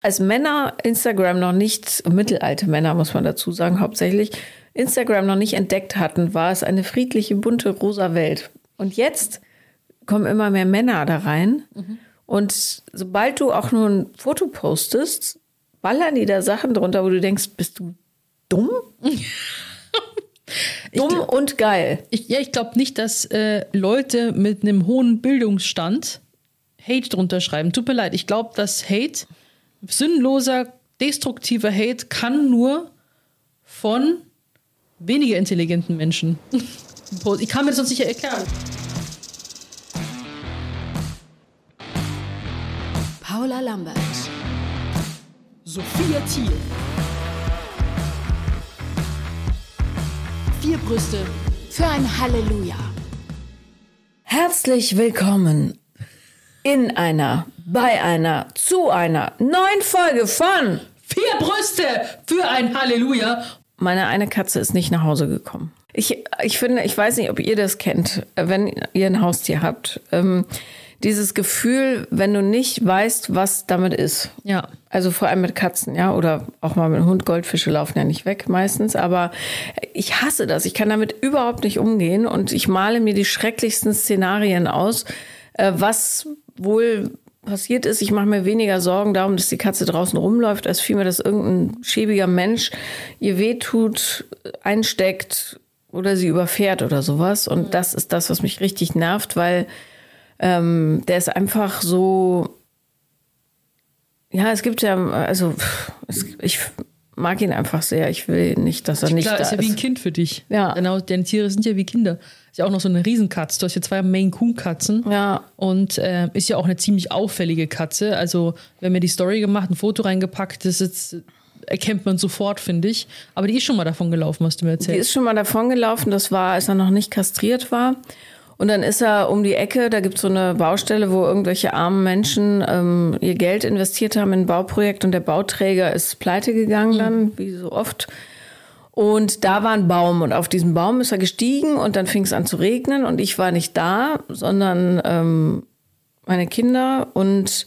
Als Männer Instagram noch nicht, mittelalte Männer muss man dazu sagen, hauptsächlich, Instagram noch nicht entdeckt hatten, war es eine friedliche, bunte, rosa Welt. Und jetzt kommen immer mehr Männer da rein. Mhm. Und sobald du auch nur ein Foto postest, ballern die da Sachen drunter, wo du denkst, bist du dumm? dumm glaub, und geil. Ich, ja, ich glaube nicht, dass äh, Leute mit einem hohen Bildungsstand Hate drunter schreiben. Tut mir leid, ich glaube, dass Hate, sinnloser, destruktiver Hate, kann nur von weniger intelligenten Menschen. Ich kann mir das sonst nicht erklären. Paula Lambert. Sophia Thiel. Vier Brüste für ein Halleluja. Herzlich willkommen in einer, bei einer, zu einer neuen Folge von Vier Brüste für ein Halleluja. Meine eine Katze ist nicht nach Hause gekommen. Ich, ich finde, ich weiß nicht, ob ihr das kennt, wenn ihr ein Haustier habt. Ähm, dieses Gefühl, wenn du nicht weißt, was damit ist. Ja. Also vor allem mit Katzen, ja, oder auch mal mit Hund. Goldfische laufen ja nicht weg meistens, aber ich hasse das. Ich kann damit überhaupt nicht umgehen und ich male mir die schrecklichsten Szenarien aus, äh, was wohl passiert ist. Ich mache mir weniger Sorgen darum, dass die Katze draußen rumläuft, als vielmehr, dass irgendein schäbiger Mensch ihr wehtut, einsteckt oder sie überfährt oder sowas. Und das ist das, was mich richtig nervt, weil ähm, der ist einfach so. Ja, es gibt ja, also ich mag ihn einfach sehr. Ich will nicht, dass er nicht Klar, da ist. ja wie ein Kind für dich. Ja. Genau, deine Tiere sind ja wie Kinder. Ist ja auch noch so eine Riesenkatze. Du hast ja zwei Maine Coon Katzen. Ja. Und äh, ist ja auch eine ziemlich auffällige Katze. Also, wir haben ja die Story gemacht, ein Foto reingepackt. Das ist erkennt man sofort, finde ich. Aber die ist schon mal davon gelaufen, hast du mir erzählt. Die ist schon mal davon gelaufen. Das war, als er noch nicht kastriert war. Und dann ist er um die Ecke, da gibt es so eine Baustelle, wo irgendwelche armen Menschen ähm, ihr Geld investiert haben in ein Bauprojekt und der Bauträger ist pleite gegangen mhm. dann, wie so oft. Und da war ein Baum und auf diesen Baum ist er gestiegen und dann fing es an zu regnen und ich war nicht da, sondern ähm, meine Kinder und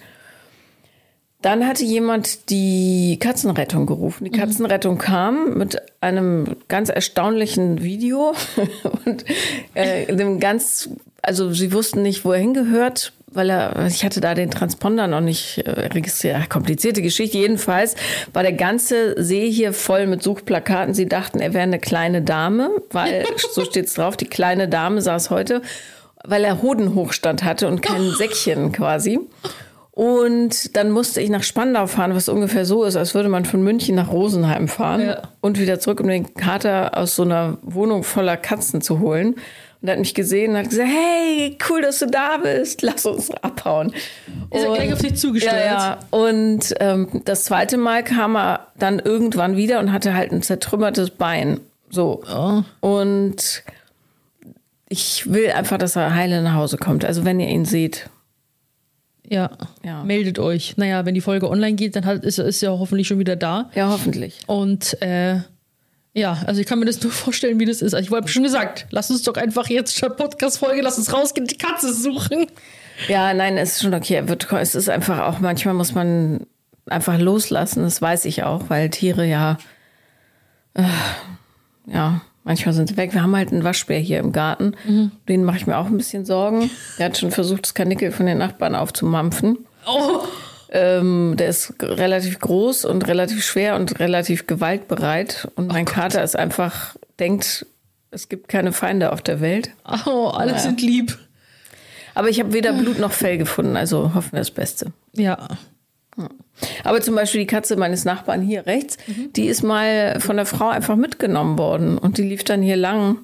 dann hatte jemand die Katzenrettung gerufen. Die mhm. Katzenrettung kam mit einem ganz erstaunlichen Video und äh, dem ganz, also sie wussten nicht, wo er hingehört, weil er, ich hatte da den Transponder noch nicht äh, registriert. Komplizierte Geschichte. Jedenfalls war der ganze See hier voll mit Suchplakaten. Sie dachten, er wäre eine kleine Dame, weil so steht's drauf. Die kleine Dame saß heute, weil er Hodenhochstand hatte und kein Säckchen quasi. Und dann musste ich nach Spandau fahren, was ungefähr so ist, als würde man von München nach Rosenheim fahren ja. und wieder zurück, um den Kater aus so einer Wohnung voller Katzen zu holen. Und er hat mich gesehen und hat gesagt, hey, cool, dass du da bist, lass uns abhauen. Ist er gleich auf dich zugestellt? Ja, ja. Und ähm, das zweite Mal kam er dann irgendwann wieder und hatte halt ein zertrümmertes Bein. So. Oh. Und ich will einfach, dass er heile nach Hause kommt. Also wenn ihr ihn seht, ja. ja. Meldet euch. Naja, wenn die Folge online geht, dann halt ist, ist er hoffentlich schon wieder da. Ja, hoffentlich. Und äh, ja, also ich kann mir das nur vorstellen, wie das ist. Also ich habe schon gesagt, lass uns doch einfach jetzt schon Podcast-Folge, lass uns rausgehen, die Katze suchen. Ja, nein, es ist schon okay. Es ist einfach auch, manchmal muss man einfach loslassen, das weiß ich auch, weil Tiere ja, äh, ja, Manchmal sind sie weg. Wir haben halt einen Waschbär hier im Garten. Mhm. Den mache ich mir auch ein bisschen Sorgen. Der hat schon versucht, das Kanickel von den Nachbarn aufzumampfen. Oh. Ähm, der ist relativ groß und relativ schwer und relativ gewaltbereit. Und mein oh Kater ist einfach, denkt, es gibt keine Feinde auf der Welt. Oh, alle naja. sind lieb. Aber ich habe weder Blut noch Fell gefunden, also hoffen wir das Beste. Ja. Aber zum Beispiel die Katze meines Nachbarn hier rechts, mhm. die ist mal von der Frau einfach mitgenommen worden und die lief dann hier lang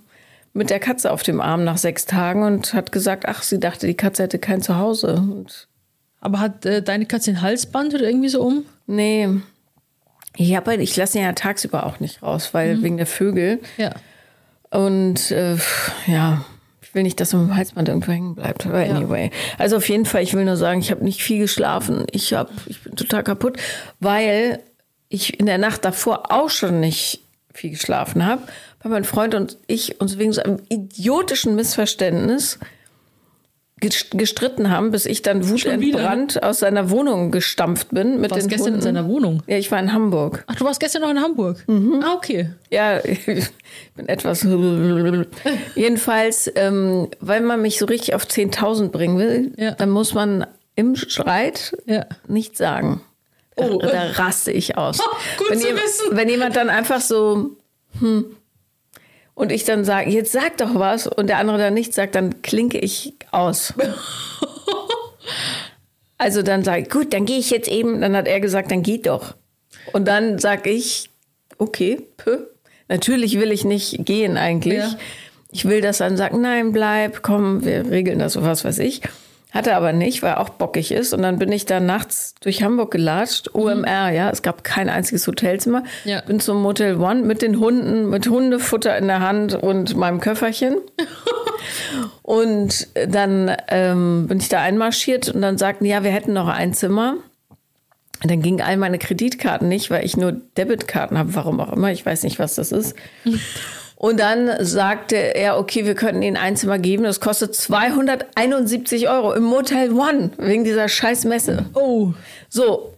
mit der Katze auf dem Arm nach sechs Tagen und hat gesagt, ach, sie dachte, die Katze hätte kein Zuhause. Und Aber hat äh, deine Katze ein Halsband oder irgendwie so um? Nee. Ich, hab, halt, ich lasse ihn ja tagsüber auch nicht raus, weil mhm. wegen der Vögel. Ja. Und äh, ja, will nicht, dass mit dem Halsband irgendwo hängen bleibt. Aber anyway. Ja. Also auf jeden Fall, ich will nur sagen, ich habe nicht viel geschlafen. Ich, hab, ich bin total kaputt, weil ich in der Nacht davor auch schon nicht viel geschlafen habe. Weil mein Freund und ich uns wegen so einem idiotischen Missverständnis gestritten haben, bis ich dann wutentbrannt aus seiner Wohnung gestampft bin mit Du warst den gestern in Hunden. seiner Wohnung. Ja, ich war in Hamburg. Ach, du warst gestern noch in Hamburg. Ah, okay. Ja, ich bin etwas. Jedenfalls, ähm, weil man mich so richtig auf 10.000 bringen will, Ja. dann muss man im Streit Ja. nichts sagen. Da, Oh. da raste ich aus. gut wenn, zu jem- wissen. wenn jemand dann einfach so, hm, und ich dann sage, jetzt sag doch was, und der andere dann nichts sagt, dann klinke ich aus. Also dann sage ich, gut, dann gehe ich jetzt eben. Dann hat er gesagt, dann geht doch. Und dann sage ich, okay, pö. Natürlich will ich nicht gehen eigentlich. Ja. Ich will, dass er dann sagt, nein, bleib, komm, wir regeln das, so was weiß ich. Hatte aber nicht, weil er auch bockig ist. Und dann bin ich da nachts durch Hamburg gelatscht, UMR, ja. Es gab kein einziges Hotelzimmer. Ja. Bin zum Motel One mit den Hunden, mit Hundefutter in der Hand und meinem Köfferchen. Und dann ähm, bin ich da einmarschiert und dann sagten, ja, wir hätten noch ein Zimmer. Und dann gingen all meine Kreditkarten nicht, weil ich nur Debitkarten habe, warum auch immer. Ich weiß nicht, was das ist. Und dann sagte er, okay, wir könnten Ihnen ein Zimmer geben. Das kostet 271 Euro im Motel One wegen dieser scheiß Messe. Oh. So.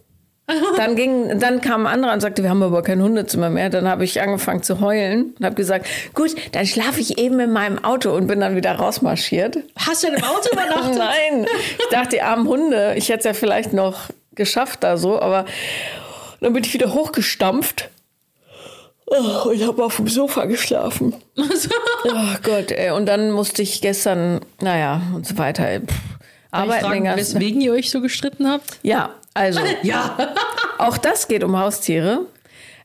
Dann, ging, dann kam ein anderer und sagte, wir haben aber kein Hundezimmer mehr. Dann habe ich angefangen zu heulen und habe gesagt, gut, dann schlafe ich eben in meinem Auto und bin dann wieder rausmarschiert. Hast du denn im Auto übernachtet? Nein, ich dachte, die armen Hunde, ich hätte es ja vielleicht noch geschafft da so, aber dann bin ich wieder hochgestampft. Oh, und habe auf dem Sofa geschlafen. Oh Gott, ey. Und dann musste ich gestern, naja, und so weiter. Ey. Pff, Darf ich Arbeiten fragen, den ganzen weswegen ihr euch so gestritten habt? Ja, also. Ja. Auch das geht um Haustiere.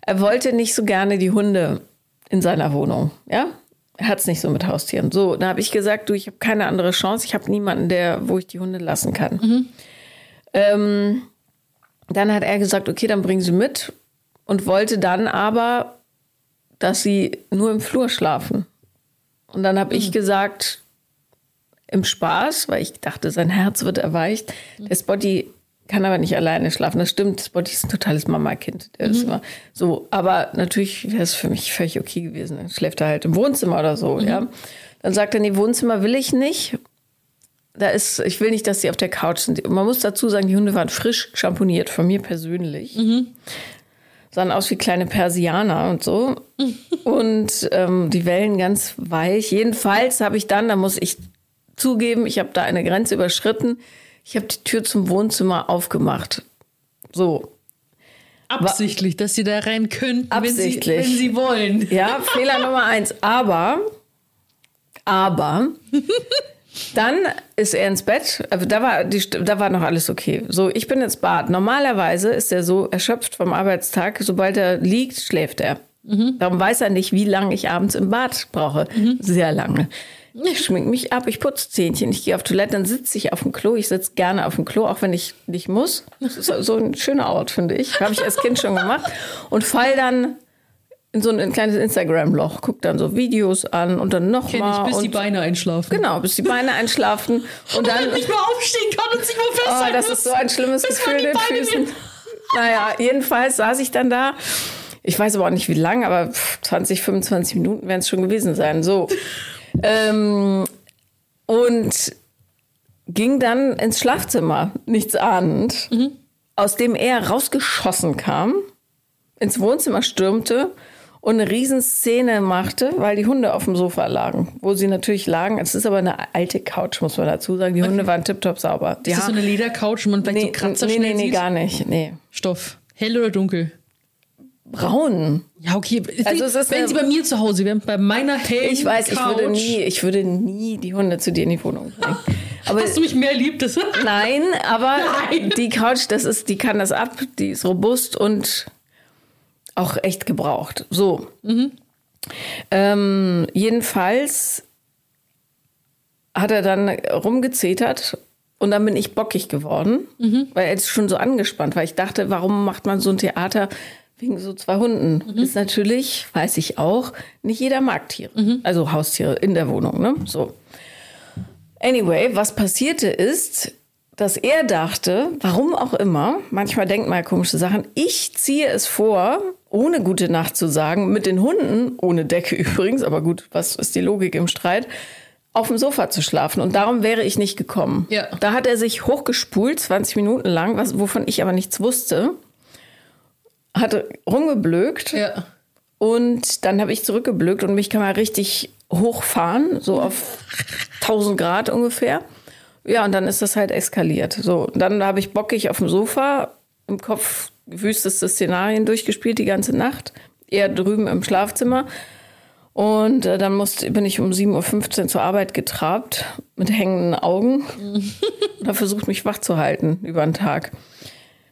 Er wollte nicht so gerne die Hunde in seiner Wohnung. Ja, er hat es nicht so mit Haustieren. So, da habe ich gesagt, du, ich habe keine andere Chance. Ich habe niemanden, der, wo ich die Hunde lassen kann. Ähm, dann hat er gesagt, okay, dann bringen sie mit und wollte dann aber, dass sie nur im Flur schlafen. Und dann habe ich gesagt, im Spaß, weil ich dachte, sein Herz wird erweicht. Der Spotty kann aber nicht alleine schlafen. Das stimmt. Spotty ist ein totales Mama-Kind. Der ist immer so. Aber natürlich wäre es für mich völlig okay gewesen. Dann schläft er halt im Wohnzimmer oder so, ja. Dann sagt er, nee, Wohnzimmer will ich nicht. Da ist, ich will nicht, dass sie auf der Couch sind. Man muss dazu sagen, die Hunde waren frisch schamponiert, von mir persönlich. Sahen aus wie kleine Persianer und so. und ähm, die Wellen ganz weich. Jedenfalls habe ich dann, da muss ich zugeben, ich habe da eine Grenze überschritten. Ich habe die Tür zum Wohnzimmer aufgemacht. So. Absichtlich, dass sie da rein könnten, wenn sie, Absichtlich. wenn sie wollen. Ja, Fehler Nummer eins. Aber, aber, dann ist er ins Bett. Also Da war, die, da war noch alles okay. So, ich bin ins Bad. Normalerweise ist er so erschöpft vom Arbeitstag. Sobald er liegt, schläft er. Darum weiß er nicht, wie lange ich abends im Bad brauche. Sehr lange. Ich schmink mich ab, ich putze Zähnchen, ich gehe auf Toilette, dann sitze ich auf dem Klo. Ich sitze gerne auf dem Klo, auch wenn ich nicht muss. Das ist so ein schöner Ort, finde ich. Habe ich als Kind schon gemacht. Und fall dann in so ein, ein kleines Instagram-Loch, guck dann so Videos an und dann Kenn nochmal. ich, bis die und Beine einschlafen. Genau, bis die Beine einschlafen. Und dann. nicht mehr aufstehen kann und sich mal Oh, festhalten das muss, ist so ein schlimmes Gefühl in die den Füßen. Naja, jedenfalls saß ich dann da. Ich weiß aber auch nicht wie lang, aber pff, 20, 25 Minuten werden es schon gewesen sein. So. ähm, und ging dann ins Schlafzimmer, nichts ahnend, aus dem er rausgeschossen kam, ins Wohnzimmer stürmte und eine Riesenszene machte, weil die Hunde auf dem Sofa lagen, wo sie natürlich lagen. Es ist aber eine alte Couch, muss man dazu sagen. Die Hunde waren tiptop sauber. Die Ist das so eine Ledercouch, wo man vielleicht so Kratzer nee, nee, nee, sieht? gar nicht. Nee. Stoff. Hell oder dunkel? Braun. Ja, okay. Also es ist Wenn eine- sie bei mir zu Hause wären, bei meiner hellen Ich weiß, ich Couch, würde nie, ich würde nie die Hunde zu dir in die Wohnung bringen. Aber Hast du mich mehr lieb? Das nein, aber Nein. die Couch, das ist, die kann das ab, die ist robust und auch echt gebraucht. So. Ähm, jedenfalls hat er dann rumgezetert und dann bin ich bockig geworden, weil er ist schon so angespannt, weil ich dachte, warum macht man so ein Theater wegen so zwei Hunden? Ist natürlich, weiß ich auch, nicht jeder mag Tiere, also Haustiere in der Wohnung, ne? So. Anyway, was passierte ist, dass er dachte, warum auch immer, manchmal denkt man ja komische Sachen, ich ziehe es vor, ohne gute Nacht zu sagen, mit den Hunden, ohne Decke übrigens, aber gut, was ist die Logik im Streit, auf dem Sofa zu schlafen. Und darum wäre ich nicht gekommen. Ja. Da hat er sich hochgespult, 20 Minuten lang, was, wovon ich aber nichts wusste. Hatte rumgeblökt. Ja. Und dann habe ich zurückgeblökt und mich kann man richtig hochfahren, so auf 1000 Grad ungefähr. Ja, und dann ist das halt eskaliert. So, dann habe ich bockig auf dem Sofa im Kopf wüsteste Szenarien durchgespielt die ganze Nacht. Er drüben im Schlafzimmer. Und äh, dann musste, bin ich um 7.15 Uhr zur Arbeit getrabt mit hängenden Augen und habe versucht, mich wach zu halten über den Tag.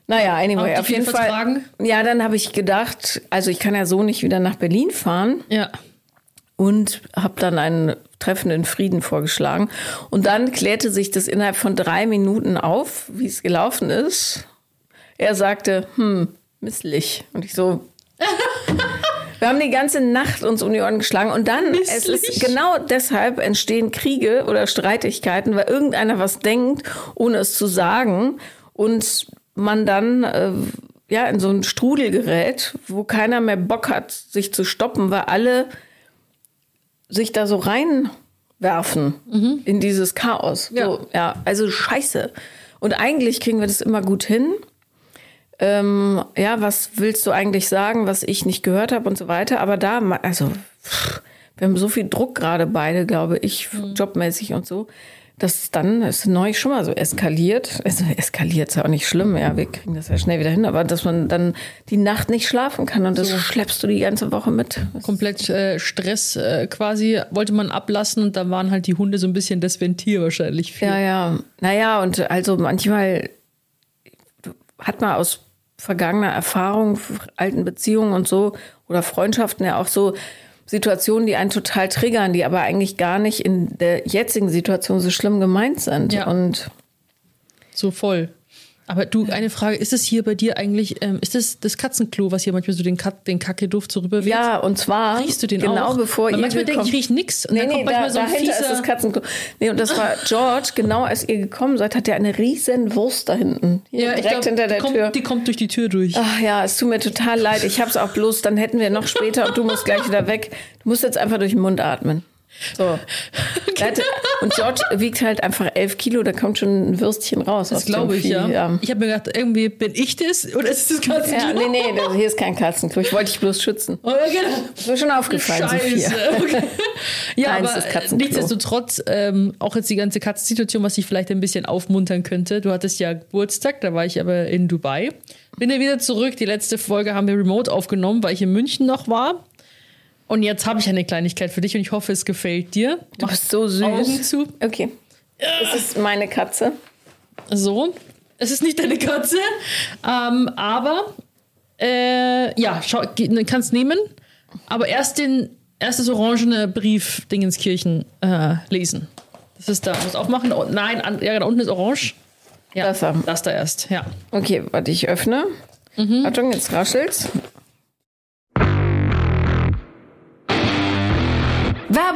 Naja, anyway, auf jeden Fall. vertragen? Ja, dann habe ich gedacht, also ich kann ja so nicht wieder nach Berlin fahren Ja. Und habe dann einen Treffen in Frieden vorgeschlagen. Und dann klärte sich das innerhalb von drei Minuten auf, wie es gelaufen ist. Er sagte, hm, misslich. Und ich so, wir haben die ganze Nacht uns um die Ohren geschlagen und dann, es ist genau deshalb entstehen Kriege oder Streitigkeiten, weil irgendeiner was denkt, ohne es zu sagen und man dann äh, ja in so einen Strudel gerät, wo keiner mehr Bock hat, sich zu stoppen, weil alle sich da so reinwerfen in dieses Chaos. Ja. So, ja, also scheiße. Und eigentlich kriegen wir das immer gut hin. Ähm, ja, was willst du eigentlich sagen, was ich nicht gehört habe und so weiter. Aber da, also, pff, wir haben so viel Druck gerade beide, glaube ich, jobmäßig und so, dass dann ist neu schon mal so eskaliert. Also eskaliert ist ja auch nicht schlimm, ja, wir kriegen das ja schnell wieder hin, aber dass man dann die Nacht nicht schlafen kann und das schleppst du die ganze Woche mit. Komplett äh, Stress äh, quasi wollte man ablassen und da waren halt die Hunde so ein bisschen das Ventil wahrscheinlich für. Ja, ja. Naja, und also manchmal hat man aus vergangener Erfahrung, alten Beziehungen und so oder Freundschaften ja auch so Situationen, die einen total triggern, die aber eigentlich gar nicht in der jetzigen Situation so schlimm gemeint sind. Ja. Und So voll. Aber du, eine Frage, ist es hier bei dir eigentlich, ähm, ist das das Katzenklo, was hier manchmal so den, Kat den Kackeduft so rüberweht? ja, und zwar Riechst du den genau auch? bevor Weil ihr manchmal denke ich, riech nix. Und Nee, dann nee, kommt da, manchmal so ein dahinter ist fieser... das Katzenklo. Nee, und das war George, genau als ihr gekommen seid, hat er eine riesen Wurst da hinten. Hier ja, ich direkt glaub, hinter der die kommt, Tür. Die kommt durch die Tür durch. Ach ja, es tut mir total leid. Ich hab's auch bloß, dann hätten wir noch später und du musst gleich wieder weg. Du musst jetzt einfach durch den Mund atmen. So. Hat- Und George wiegt halt einfach elf Kilo, da kommt schon ein Würstchen raus. Das glaube ich, Vieh, ja. Ich habe mir gedacht, irgendwie bin ich das oder ist das Katzenklo? Ja, nee, nee, das, hier ist kein Katzenklo. Ich wollte dich bloß schützen. Oh, ja, genau. Ist mir schon aufgefallen, Scheiße. Okay. Ja, Nein, aber nichtsdestotrotz, ähm, auch jetzt die ganze Katzensituation, was ich vielleicht ein bisschen aufmuntern könnte. Du hattest ja Geburtstag, da war ich aber in Dubai. Bin ja wieder zurück. Die letzte Folge haben wir remote aufgenommen, weil ich in München noch war. Und jetzt habe ich eine Kleinigkeit für dich und ich hoffe, es gefällt dir. Du bist so süß. Augen zu. Okay. Es ist meine Katze. So, es ist nicht deine Katze, ähm, aber äh, ja, schau, ne, kannst nehmen, aber erst den erst das orangene Brief Dingenskirchen äh, lesen. Das ist da. Muss aufmachen. Oh, nein, an, ja, da unten ist orange. Ja, Das da. das da erst. Ja. Okay, warte, ich öffne. Mhm. Achtung, jetzt raschelt's.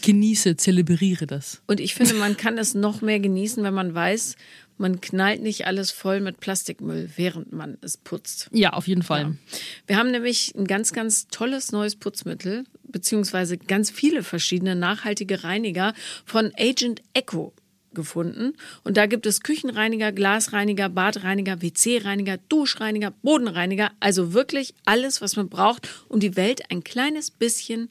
Genieße, zelebriere das. Und ich finde, man kann es noch mehr genießen, wenn man weiß, man knallt nicht alles voll mit Plastikmüll, während man es putzt. Ja, auf jeden Fall. Wir haben nämlich ein ganz, ganz tolles neues Putzmittel, beziehungsweise ganz viele verschiedene nachhaltige Reiniger von Agent Echo gefunden. Und da gibt es Küchenreiniger, Glasreiniger, Badreiniger, WC-Reiniger, Duschreiniger, Bodenreiniger. Also wirklich alles, was man braucht, um die Welt ein kleines bisschen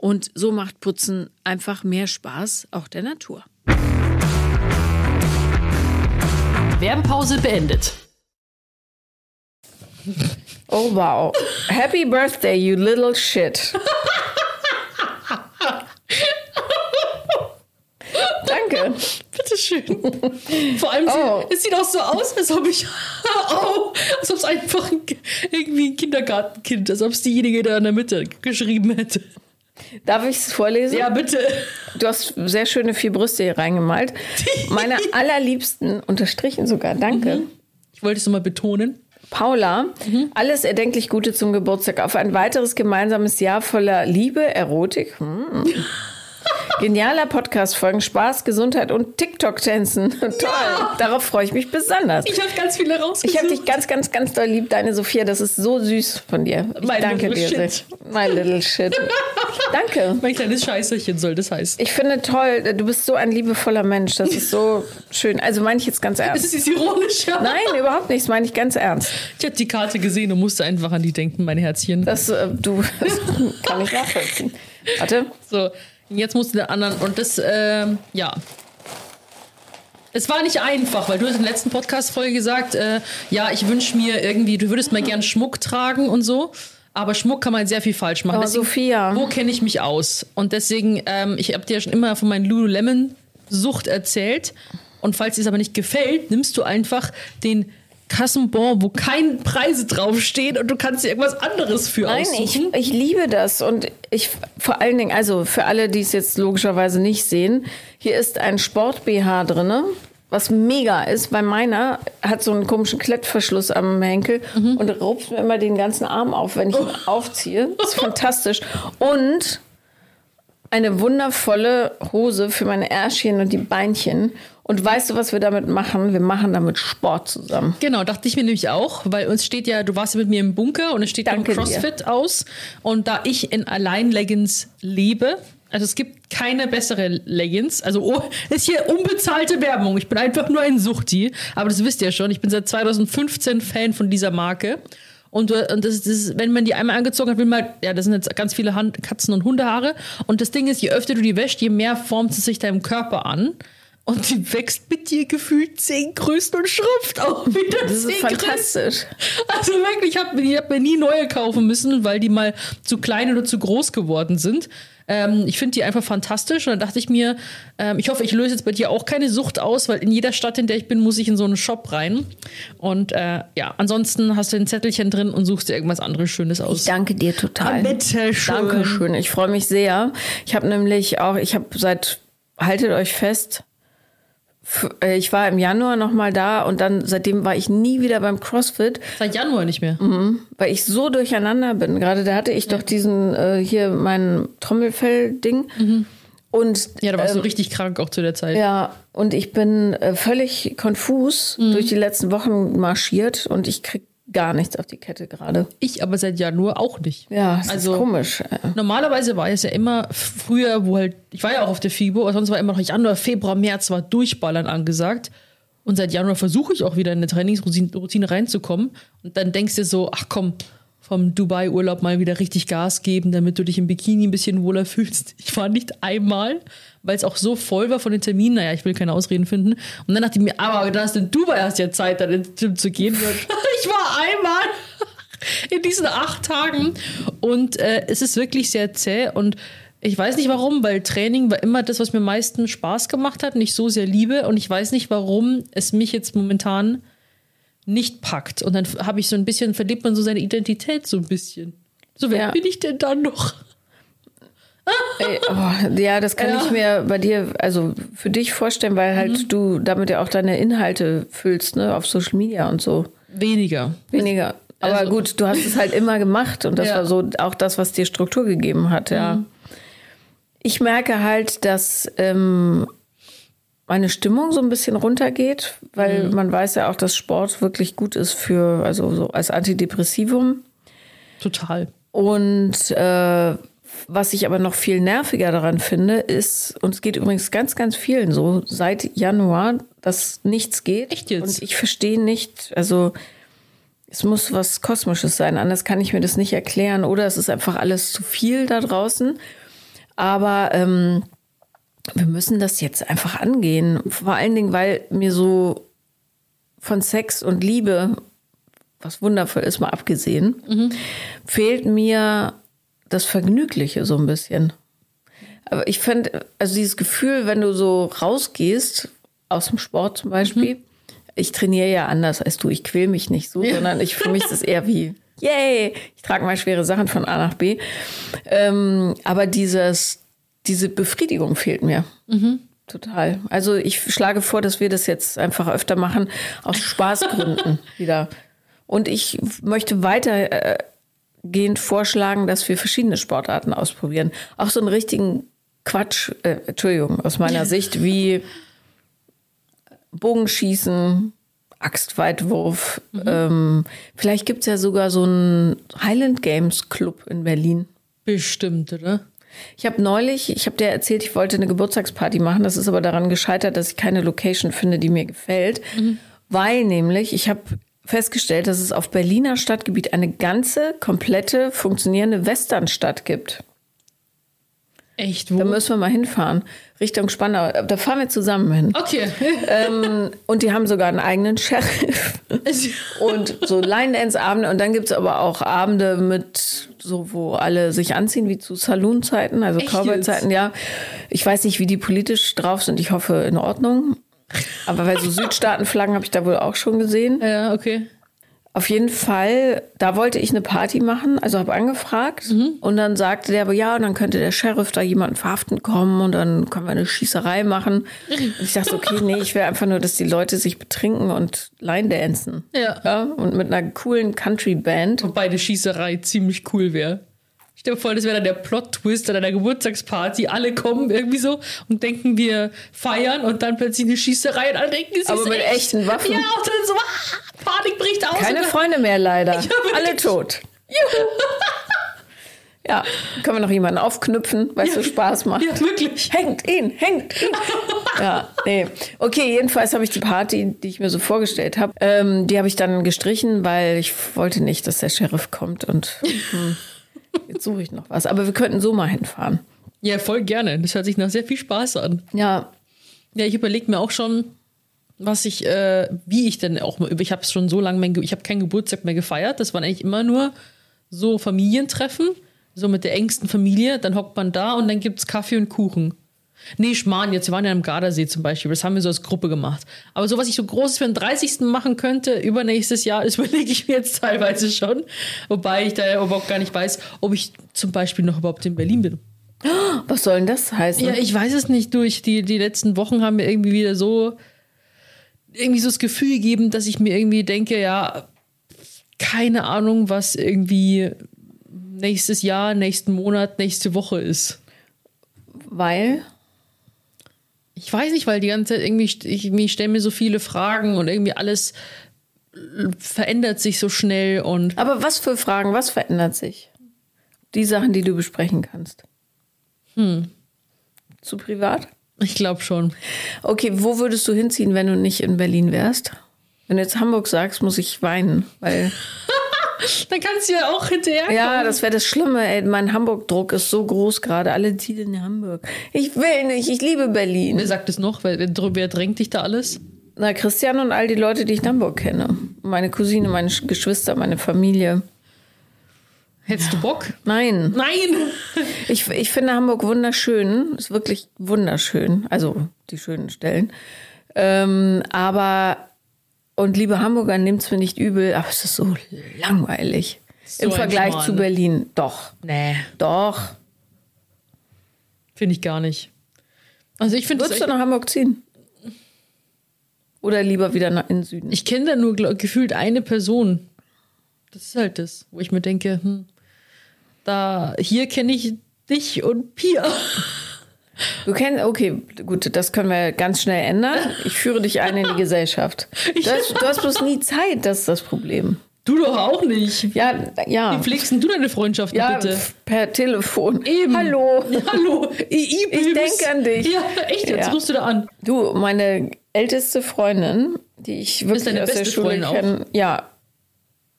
und so macht Putzen einfach mehr Spaß, auch der Natur. Werbepause beendet. Oh wow. Happy birthday, you little shit. Danke. Bitteschön. Vor allem, Oh. es sieht auch so aus, als ob ich, oh, als ob es einfach ein, irgendwie ein Kindergartenkind, als ob es diejenige da in der Mitte geschrieben hätte. Darf ich es vorlesen? Ja, bitte. Du hast sehr schöne vier Brüste hier reingemalt. Meine allerliebsten, unterstrichen sogar, danke. Ich wollte es nochmal betonen. Paula, alles erdenklich Gute zum Geburtstag. Auf ein weiteres gemeinsames Jahr voller Liebe, Erotik. Hm. Genialer Podcast-Folgen, Spaß, Gesundheit und TikTok-Tänzen. Toll. Darauf freue ich mich besonders. Ich habe ganz viele rausgesucht. Ich habe dich ganz, ganz, ganz doll lieb, deine Sophia. Das ist so süß von dir. Ich My danke dir shit. sehr. My little shit. Danke. Mein kleines Scheißerchen soll das heißen. Ich finde toll, du bist so ein liebevoller Mensch. Das ist so schön. Also meine ich jetzt ganz Das ernst. ist ironisch, ja. Nein, überhaupt nicht. Das meine ich ganz ernst. Ich habe die Karte gesehen und musste einfach an die denken, mein Herzchen. Das, äh, du, kann ich nachvollziehen. Warte. So, jetzt musste der anderen. Und das, ähm, ja. Es war nicht einfach, weil du hast in der letzten Podcast-Folge gesagt, äh, ja, ich wünsche mir irgendwie, du würdest mal gern Schmuck tragen und so. Aber Schmuck kann man sehr viel falsch machen. Aber Deswegen, Sophia. Wo kenne ich mich aus? Und deswegen, ähm, ich habe dir ja schon immer von meinen Lululemon-Sucht erzählt. Und falls dir es aber nicht gefällt, nimmst du einfach den Kassenbon, wo keine Preise draufstehen und du kannst dir irgendwas anderes für Nein, ich, aussuchen. ich liebe das und ich vor allen Dingen, also für alle, die es jetzt logischerweise nicht sehen, hier ist ein Sport-BH drinne, was mega ist, weil meiner hat so einen komischen Klettverschluss am Henkel Mhm. und rupft mir immer den ganzen Arm auf, wenn ich ihn aufziehe. Das ist fantastisch. Und eine wundervolle Hose für meine Ärschchen und die Beinchen. Und weißt du, was wir damit machen? Wir machen damit Sport zusammen. Genau, dachte ich mir nämlich auch, weil uns steht ja, du warst ja mit mir im Bunker und es steht Danke beim CrossFit aus. Und da ich in Allein-Leggings lebe, also es gibt keine bessere Leggings, also oh, ist hier unbezahlte Werbung. Ich bin einfach nur ein Suchti, aber das wisst ihr schon. Ich bin seit 2015 Fan von dieser Marke. Und, du- und das, das wenn man die einmal angezogen hat, will man, ja, das sind jetzt ganz viele Hand, Katzen- und Hundehaare. Und das Ding ist, je öfter du die wäschst, je mehr formt sie sich deinem Körper an. Und die wächst mit dir gefühlt zehn Größen und schrumpft auch wieder Das ist Größen. fantastisch. Also wirklich, ich habe hab mir nie neue kaufen müssen, weil die mal zu klein oder zu groß geworden sind. Ähm, ich finde die einfach fantastisch und dann dachte ich mir, ähm, ich hoffe, ich löse jetzt bei dir auch keine Sucht aus, weil in jeder Stadt, in der ich bin, muss ich in so einen Shop rein. Und äh, ja, ansonsten hast du ein Zettelchen drin und suchst dir irgendwas anderes Schönes aus. Ich danke dir total. Ah, bitte schön. Dankeschön. Ich freue mich sehr. Ich habe nämlich auch, ich habe seit, haltet euch fest, ich war im Januar noch mal da und dann seitdem war ich nie wieder beim CrossFit, Seit Januar nicht mehr. weil ich so durcheinander bin. Gerade da hatte ich doch diesen äh, hier mein Trommelfell-Ding und Ja, da warst ähm, du richtig krank auch zu der Zeit. ja und ich bin äh, völlig konfus durch die letzten Wochen marschiert und ich krieg gar nichts auf die Kette gerade. Ich aber seit Januar auch nicht. Ja, das Also- ist komisch. Normalerweise war es ja immer früher, wo halt, ich war ja auch auf der FIBO, aber sonst war immer noch Januar, Februar, März war Durchballern angesagt. Und seit Januar versuche ich auch wieder in eine Trainingsroutine Routine reinzukommen. Und dann denkst du so, ach komm, vom Dubai-Urlaub mal wieder richtig Gas geben, damit du dich im Bikini ein bisschen wohler fühlst. Ich war nicht einmal, weil es auch so voll war von den Terminen. Naja, ich will keine Ausreden finden. Und dann dachte ich mir, aber da hast du in Dubai hast ja Zeit, dann ins Gym zu gehen. ich war einmal in diesen acht Tagen. Und äh, es ist wirklich sehr zäh. Und ich weiß nicht warum, weil Training war immer das, was mir am meisten Spaß gemacht hat und ich so sehr liebe. Und ich weiß nicht, warum es mich jetzt momentan nicht packt. Und dann habe ich so ein bisschen, verliert man so seine Identität so ein bisschen. So, wer Ja. bin ich denn dann noch? Ey, oh, ja, das kann Ja. ich mir bei dir, also für dich vorstellen, weil halt Mhm. du damit ja auch deine Inhalte füllst, ne, auf Social Media und so. Weniger. Weniger. Aber Also- gut, du hast es halt immer gemacht und das Ja. Mhm. war so auch das, was dir Struktur gegeben hat, ja. Ich merke halt, dass ähm, meine Stimmung so ein bisschen runtergeht, weil Mhm. man weiß ja auch, dass Sport wirklich gut ist für, also so als Antidepressivum. Total. Und äh, was ich aber noch viel nerviger daran finde, ist, und es geht übrigens ganz, ganz vielen so, seit Januar, dass nichts geht. Echt jetzt? Und ich verstehe nicht, also es muss was Kosmisches sein, anders kann ich mir das nicht erklären. Oder es ist einfach alles zu viel da draußen. Aber ähm, wir müssen das jetzt einfach angehen. Vor allen Dingen, weil mir so von Sex und Liebe, was wundervoll ist, mal abgesehen, fehlt mir das Vergnügliche so ein bisschen. Aber ich finde, also dieses Gefühl, wenn du so rausgehst, aus dem Sport zum Beispiel, ich trainiere ja anders als du, ich quäl mich nicht so, sondern ich, für mich ist es eher wie, yay, ich trage mal schwere Sachen von A nach B. Ähm, aber dieses, diese Befriedigung fehlt mir. Total. Also ich schlage vor, dass wir das jetzt einfach öfter machen, aus Spaßgründen wieder. Und ich möchte weitergehend vorschlagen, dass wir verschiedene Sportarten ausprobieren. Auch so einen richtigen Quatsch, äh, Entschuldigung, aus meiner Sicht, wie Bogenschießen, Axtweitwurf. Ähm, vielleicht gibt es ja sogar so einen Highland Games Club in Berlin. Bestimmt, oder? Ich habe neulich, ich habe dir erzählt, ich wollte eine Geburtstagsparty machen. Das ist aber daran gescheitert, dass ich keine Location finde, die mir gefällt. Weil nämlich, ich habe festgestellt, dass es auf Berliner Stadtgebiet eine ganze, komplette, funktionierende Westernstadt gibt. Echt, wo? Da müssen wir mal hinfahren. Richtung Spandau. Da fahren wir zusammen hin. okay. Ähm, und die haben sogar einen eigenen Sheriff. Und so Line-Dance-Abende. Und dann gibt es aber auch Abende mit so, wo alle sich anziehen, wie zu Saloon-Zeiten, also Cowboy-Zeiten, ja. Ich weiß nicht, wie die politisch drauf sind. Ich hoffe, in Ordnung. Aber weil so Südstaatenflaggen habe ich da wohl auch schon gesehen. ja, okay. Auf jeden Fall, da wollte ich eine Party machen, also habe angefragt und dann sagte der aber ja, und dann könnte der Sheriff da jemanden verhaften kommen und dann können wir eine Schießerei machen. Und ich dachte, okay, nee, ich will einfach nur, dass die Leute sich betrinken und Line dancen. Ja. ja. Und mit einer coolen Country-Band. Wobei die Schießerei ziemlich cool wäre. Stell dir vor, das wäre dann der Plot-Twist an einer Geburtstagsparty. Alle kommen irgendwie so und denken, wir feiern und dann plötzlich eine Schießerei und alle denken, es Aber ist mit echt. echten Waffen. Ja, und dann so, ah, Panik bricht aus. Keine Freunde mehr leider. Ja. Alle tot. Ja, können wir noch jemanden aufknüpfen, weil es so Spaß macht. Ja, wirklich. Hängt ihn, hängt ihn. ja, nee. Okay, jedenfalls habe ich die Party, die ich mir so vorgestellt habe, ähm, die habe ich dann gestrichen, weil ich wollte nicht, dass der Sheriff kommt und hm, jetzt suche ich noch was. Aber wir könnten so mal hinfahren. Ja, voll gerne. Das hört sich nach sehr viel Spaß an. Ja, Ja, ich überlege mir auch schon, was ich, äh, wie ich denn auch mal, ich habe schon so lange, mein, ich habe keinen Geburtstag mehr gefeiert. Das waren eigentlich immer nur so Familientreffen, so mit der engsten Familie. Dann hockt man da und dann gibt's Kaffee und Kuchen. Nee, Schmarrn, jetzt wir waren ja am Gardasee zum Beispiel. Das haben wir so als Gruppe gemacht. Aber so, was ich so Großes für den 30. machen könnte, übernächstes Jahr, das überlege ich mir jetzt teilweise schon. Wobei ich da ja überhaupt gar nicht weiß, ob ich zum Beispiel noch überhaupt in Berlin bin. was soll denn das heißen? Ja, ich weiß es nicht. Durch die, die letzten Wochen haben mir irgendwie wieder so irgendwie so das Gefühl gegeben, dass ich mir irgendwie denke, ja, keine Ahnung, was irgendwie nächstes Jahr, nächsten Monat, nächste Woche ist. weil, Ich weiß nicht, weil die ganze Zeit irgendwie, ich, ich stelle mir so viele Fragen und irgendwie alles verändert sich so schnell und aber was für Fragen, was verändert sich? Die Sachen, die du besprechen kannst. Hm. Zu privat? ich glaube schon. Okay, wo würdest du hinziehen, wenn du nicht in Berlin wärst? Wenn du jetzt Hamburg sagst, muss ich weinen, weil Dann kannst du ja auch hinterher ja, das wäre das Schlimme. Ey, mein Hamburg-Druck ist so groß gerade. Alle ziehen in Hamburg. Ich will nicht. Ich liebe Berlin. Wer sagt es noch? Wer, wer, drängt dich da alles? Na, Christian und all die Leute, die ich in Hamburg kenne. Meine Cousine, meine Sch- Geschwister, meine Familie. Hättest du Bock? Nein. Nein! Ich, ich finde Hamburg wunderschön. Ist wirklich wunderschön. Also die schönen Stellen. Ähm, aber, und liebe Hamburger, nehmt's mir nicht übel, aber es ist so langweilig. So Im Vergleich Schmarrn. zu Berlin. Doch. Nee. Doch. Finde ich gar nicht. Also ich finde Würdest du nach Hamburg ziehen? Oder lieber wieder nach in den Süden? Ich kenne da nur gefühlt eine Person. Das ist halt das, wo ich mir denke, hm, da hier kenne ich dich und Pia. Du kennst, okay, gut, das können wir ganz schnell ändern. Ich führe dich ein in die Gesellschaft. Du hast, du hast bloß nie Zeit, das ist das Problem. Du doch auch nicht. Ja, ja. Wie pflegst denn du deine Freundschaften Ja, bitte? per Telefon. Eben. Hallo. Ja, hallo. Ich, Ich denke an dich. Ja, echt, jetzt Ja. rufst du da an. Du, meine älteste Freundin, die ich wirklich deine aus der Schule kenne, ja,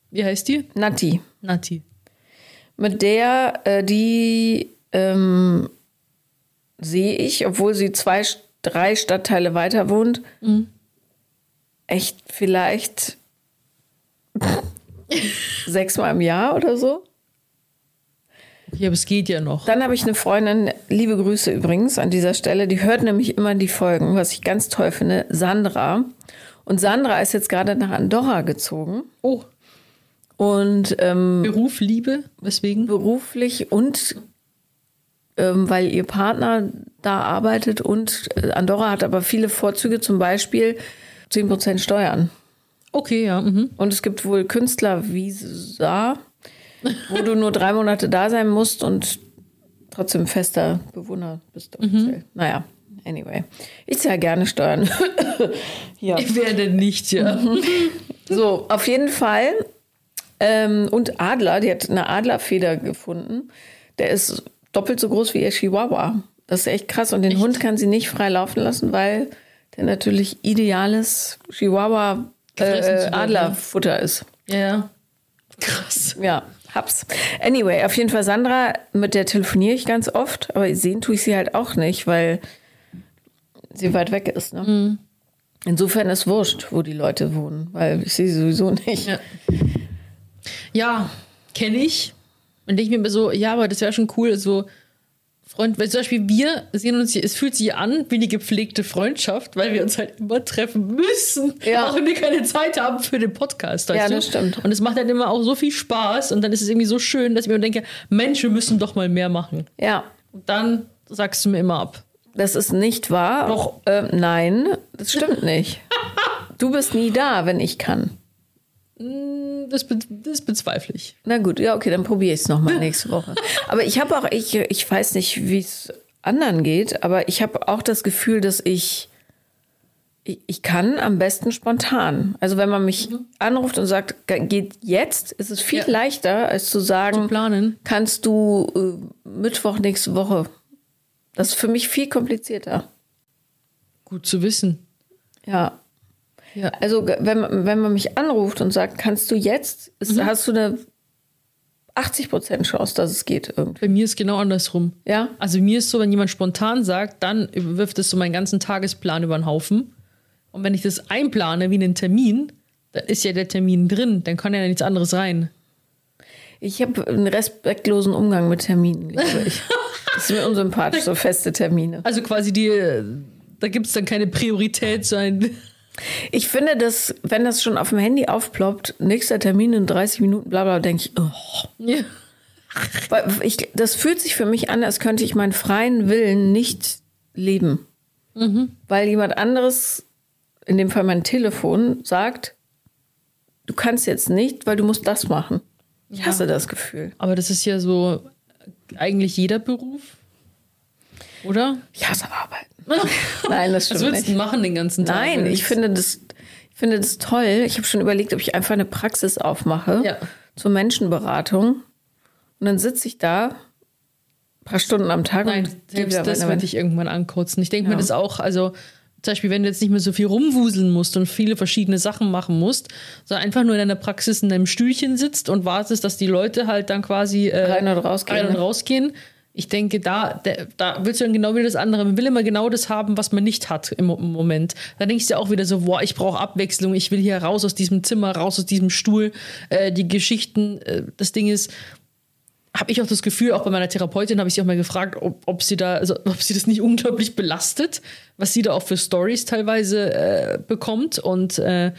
Wie heißt die? Nati. Nati. Mit der, äh, die ähm, sehe ich, obwohl sie zwei, drei Stadtteile weiter wohnt, Mhm. echt vielleicht sechsmal im Jahr oder so. Ja, aber es geht ja noch. Dann habe ich eine Freundin, liebe Grüße übrigens an dieser Stelle, die hört nämlich immer die Folgen, was ich ganz toll finde, Sandra. Und Sandra ist jetzt gerade nach Andorra gezogen Oh, und ähm, Beruf, Liebe, weswegen? beruflich und weil ihr Partner da arbeitet und äh, Andorra hat aber viele Vorzüge, zum Beispiel 10% Steuern. Okay, ja. Mhm. Und es gibt wohl Künstlervisa, wo du nur drei Monate da sein musst und trotzdem fester Bewohner bist offiziell. Naja, anyway. Ich zahle gerne Steuern. ja. Ich werde nicht, ja. So, auf jeden Fall. Ähm, und Adler, die hat eine Adlerfeder gefunden. Der ist doppelt so groß wie ihr Chihuahua. Das ist echt krass. Und den Hund kann sie nicht frei laufen lassen, weil der natürlich ideales Chihuahua äh, Adlerfutter ist. Ja. Krass. Ja, hab's. Anyway, auf jeden Fall Sandra, mit der telefoniere ich ganz oft, aber sehen tue ich sie halt auch nicht, weil sie weit weg ist. Ne? Mhm. Insofern ist wurscht, wo die Leute wohnen, weil ich sie sowieso nicht. Ja. Ja, kenne ich. Und denke ich mir immer so, ja, aber das wäre schon cool, so Freund, weil zum Beispiel wir sehen uns hier, es fühlt sich an wie eine gepflegte Freundschaft, weil wir uns halt immer treffen müssen, Ja. auch wenn wir keine Zeit haben für den Podcast. Ja, du? das stimmt. Und es macht halt immer auch so viel Spaß und dann ist es irgendwie so schön, dass ich mir denke, Mensch, wir müssen doch mal mehr machen. Ja, Und dann sagst du mir immer ab. das ist nicht wahr. Doch. Ähm, nein, das stimmt nicht. Du bist nie da, wenn ich kann. Das, be das bezweifle ich. Na gut, ja, okay, dann probiere ich es nochmal nächste Woche. Aber ich habe auch, ich, ich weiß nicht, wie es anderen geht, aber ich habe auch das Gefühl, dass ich, ich, ich kann am besten spontan. Also wenn man mich anruft und sagt, "Ge- geht jetzt, ist es viel Ja. leichter, als zu sagen, planen. kannst du äh, Mittwoch nächste Woche. Das ist für mich viel komplizierter. Gut zu wissen. Ja. Ja. Also wenn, man- wenn man mich anruft und sagt, kannst du jetzt, ist, Mhm. hast du eine 80% Chance, dass es geht irgendwie. Bei mir ist genau andersrum. Ja? Also mir ist so, wenn jemand spontan sagt, dann wirft es so meinen ganzen Tagesplan über den Haufen. Und wenn ich das einplane wie einen Termin, dann ist ja der Termin drin, dann kann ja nichts anderes rein. Ich habe einen respektlosen Umgang mit Terminen, glaube ich. Das ist mir unsympathisch, so feste Termine. Also quasi die, da gibt es dann keine Priorität sein. Ich finde, dass, wenn das schon auf dem Handy aufploppt, nächster Termin in 30 Minuten, bla bla, denke ich, oh. Ja. Weil ich, das fühlt sich für mich an, als könnte ich meinen freien Willen nicht leben. Weil jemand anderes, in dem Fall mein Telefon, sagt, du kannst jetzt nicht, weil du musst das machen. Ich hasse das Gefühl. Aber das ist ja so eigentlich jeder Beruf, oder? Ich hasse Arbeiten. Nein, das Was stimmt würdest du nicht. machen den ganzen Tag? Nein, ich finde das, ich finde das toll. Ich habe schon überlegt, ob ich einfach eine Praxis aufmache Ja. zur Menschenberatung. Und dann sitze ich da ein paar Stunden am Tag Nein, und selbst das wird dich irgendwann ankotzen. Ich denke mir Ja. das auch, also zum Beispiel, wenn du jetzt nicht mehr so viel rumwuseln musst und viele verschiedene Sachen machen musst, sondern einfach nur in deiner Praxis in deinem Stühlchen sitzt und wartest, dass die Leute halt dann quasi äh, Rein und rausgehen, rein und ne? rausgehen. Ich denke, da, da, willst du dann genau wie das andere. Man will immer genau das haben, was man nicht hat im, Mo- im Moment. Da denkst du ja auch wieder so, boah, ich brauche Abwechslung, ich will hier raus aus diesem Zimmer, raus aus diesem Stuhl. Äh, die Geschichten, äh, das Ding ist, habe ich auch das Gefühl, auch bei meiner Therapeutin habe ich sie auch mal gefragt, ob, ob sie da, also ob sie das nicht unglaublich belastet, was sie da auch für Stories teilweise äh, bekommt. Und äh, äh,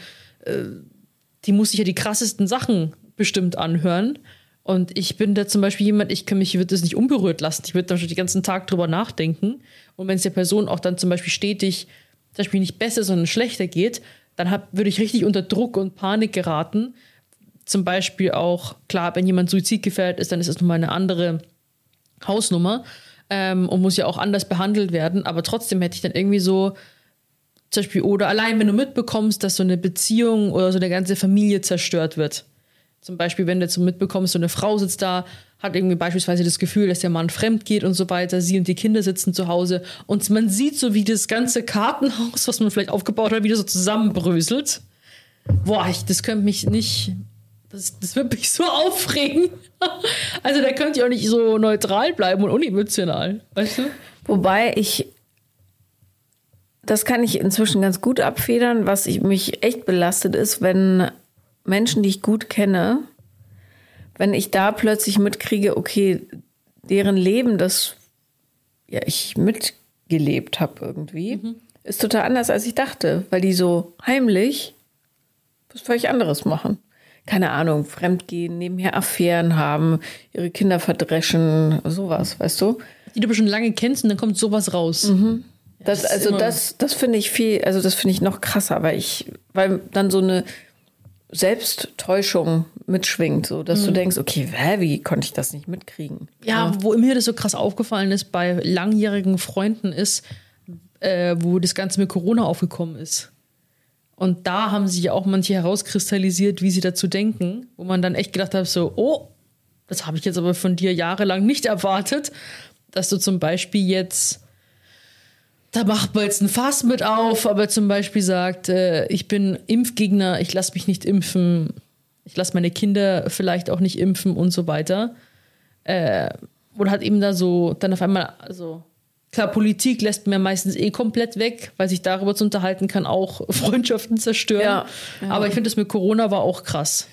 die muss sich ja die krassesten Sachen bestimmt anhören. Und ich bin da zum Beispiel jemand, ich kann mich, ich würde das nicht unberührt lassen. Ich würde da schon den ganzen Tag drüber nachdenken. Und wenn es der Person auch dann zum Beispiel stetig, zum Beispiel nicht besser, sondern schlechter geht, dann hab, würde ich richtig unter Druck und Panik geraten. Zum Beispiel auch, klar, wenn jemand suizidgefährdet ist, dann ist es nochmal eine andere Hausnummer ähm, und muss ja auch anders behandelt werden. Aber trotzdem hätte ich dann irgendwie so, zum Beispiel, oder allein wenn du mitbekommst, dass so eine Beziehung oder so eine ganze Familie zerstört wird. Zum Beispiel, wenn du jetzt so mitbekommst, so eine Frau sitzt da, hat irgendwie beispielsweise das Gefühl, dass der Mann fremd geht und so weiter, sie und die Kinder sitzen zu Hause und man sieht so, wie das ganze Kartenhaus, was man vielleicht aufgebaut hat, wieder so zusammenbröselt. Boah, ich, das könnte mich nicht, das, das wird mich so aufregen. Also da könnt ihr auch nicht so neutral bleiben und unemotional, weißt du? Wobei ich, das kann ich inzwischen ganz gut abfedern. Was ich, mich echt belastet ist, wenn Menschen, die ich gut kenne, wenn ich da plötzlich mitkriege, okay, deren Leben, das ja ich mitgelebt habe irgendwie, mhm. ist total anders, als ich dachte, weil die so heimlich was völlig anderes machen. Keine Ahnung, fremdgehen, nebenher Affären haben, ihre Kinder verdreschen, sowas, weißt du? Die du schon lange kennst und dann kommt sowas raus. Mhm. Das, das also das, das finde ich viel, also das finde ich noch krasser, weil ich, weil dann so eine Selbsttäuschung mitschwingt, so dass mhm. du denkst, okay, hä, wie konnte ich das nicht mitkriegen? Ja, ja, wo mir das so krass aufgefallen ist bei langjährigen Freunden ist, äh, wo das Ganze mit Corona aufgekommen ist. Und da haben sich auch manche herauskristallisiert, wie sie dazu denken, wo man dann echt gedacht hat, so, oh, das habe ich jetzt aber von dir jahrelang nicht erwartet, dass du zum Beispiel jetzt da macht man jetzt ein Fass mit auf, aber zum Beispiel sagt, äh, ich bin Impfgegner, ich lasse mich nicht impfen, ich lasse meine Kinder vielleicht auch nicht impfen und so weiter. Äh, oder hat eben da so, dann auf einmal, also klar, Politik lässt mir meistens eh komplett weg, weil sich darüber zu unterhalten kann, auch Freundschaften zerstören. Ja, ja. Aber ich finde, das mit Corona war auch krass.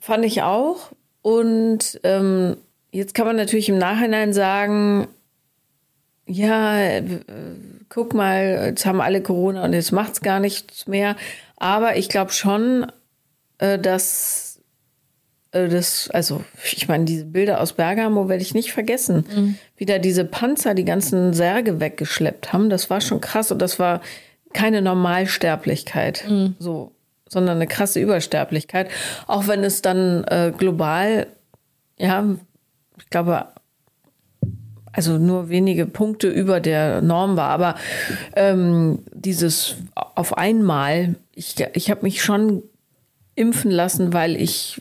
Fand ich auch. Und ähm, jetzt kann man natürlich im Nachhinein sagen, ja, guck mal, jetzt haben alle Corona und jetzt macht's gar nichts mehr. Aber ich glaube schon, äh, dass äh, das, also ich meine, diese Bilder aus Bergamo werde ich nicht vergessen. Mhm. Wie da diese Panzer die ganzen Särge weggeschleppt haben, das war schon krass und das war keine Normalsterblichkeit, mhm. so, sondern eine krasse Übersterblichkeit. Auch wenn es dann äh, global, ja, ich glaube, also nur wenige Punkte über der Norm war. Aber ähm, dieses auf einmal, ich, ich habe mich schon impfen lassen, weil ich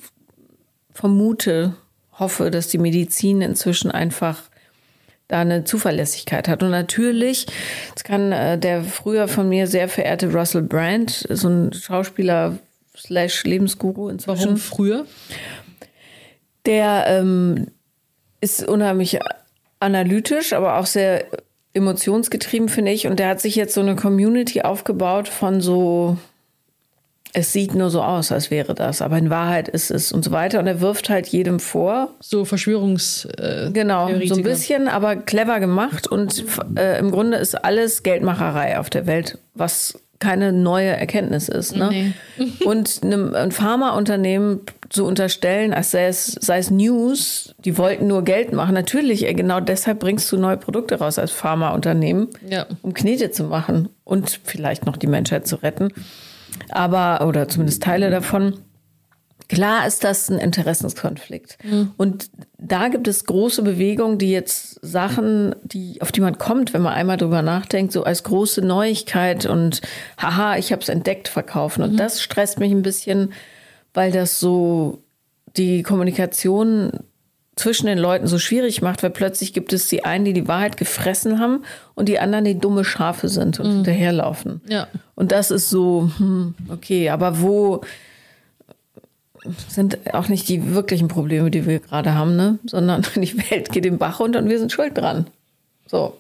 vermute, hoffe, dass die Medizin inzwischen einfach da eine Zuverlässigkeit hat. Und natürlich, das kann äh, der früher von mir sehr verehrte Russell Brand, so ein Schauspieler slash Lebensguru inzwischen. Warum früher? Der ähm, ist unheimlich analytisch, aber auch sehr emotionsgetrieben, finde ich. Und der hat sich jetzt so eine Community aufgebaut von so, es sieht nur so aus, als wäre das, aber in Wahrheit ist es und so weiter. Und er wirft halt jedem vor. So Verschwörungs. Äh, genau, so ein bisschen, aber clever gemacht. Und äh, im Grunde ist alles Geldmacherei auf der Welt, was keine neue Erkenntnis ist. Ne? Nee. Und einem, ein Pharmaunternehmen zu unterstellen, als sei es, sei es News, die wollten nur Geld machen. Natürlich, genau deshalb bringst du neue Produkte raus als Pharmaunternehmen, ja. um Knete zu machen und vielleicht noch die Menschheit zu retten. Aber, oder zumindest Teile davon. Klar ist das ein Interessenskonflikt. Mhm. Und da gibt es große Bewegungen, die jetzt Sachen, die, auf die man kommt, wenn man einmal drüber nachdenkt, so als große Neuigkeit und haha, ich habe es entdeckt, verkaufen. Und mhm. das stresst mich ein bisschen, weil das so die Kommunikation zwischen den Leuten so schwierig macht, weil plötzlich gibt es die einen, die die Wahrheit gefressen haben und die anderen, die dumme Schafe sind und mhm. hinterherlaufen. Ja. Und das ist so, hm, okay, aber wo sind auch nicht die wirklichen Probleme, die wir gerade haben, ne? sondern die Welt geht im Bach runter und wir sind schuld dran. So.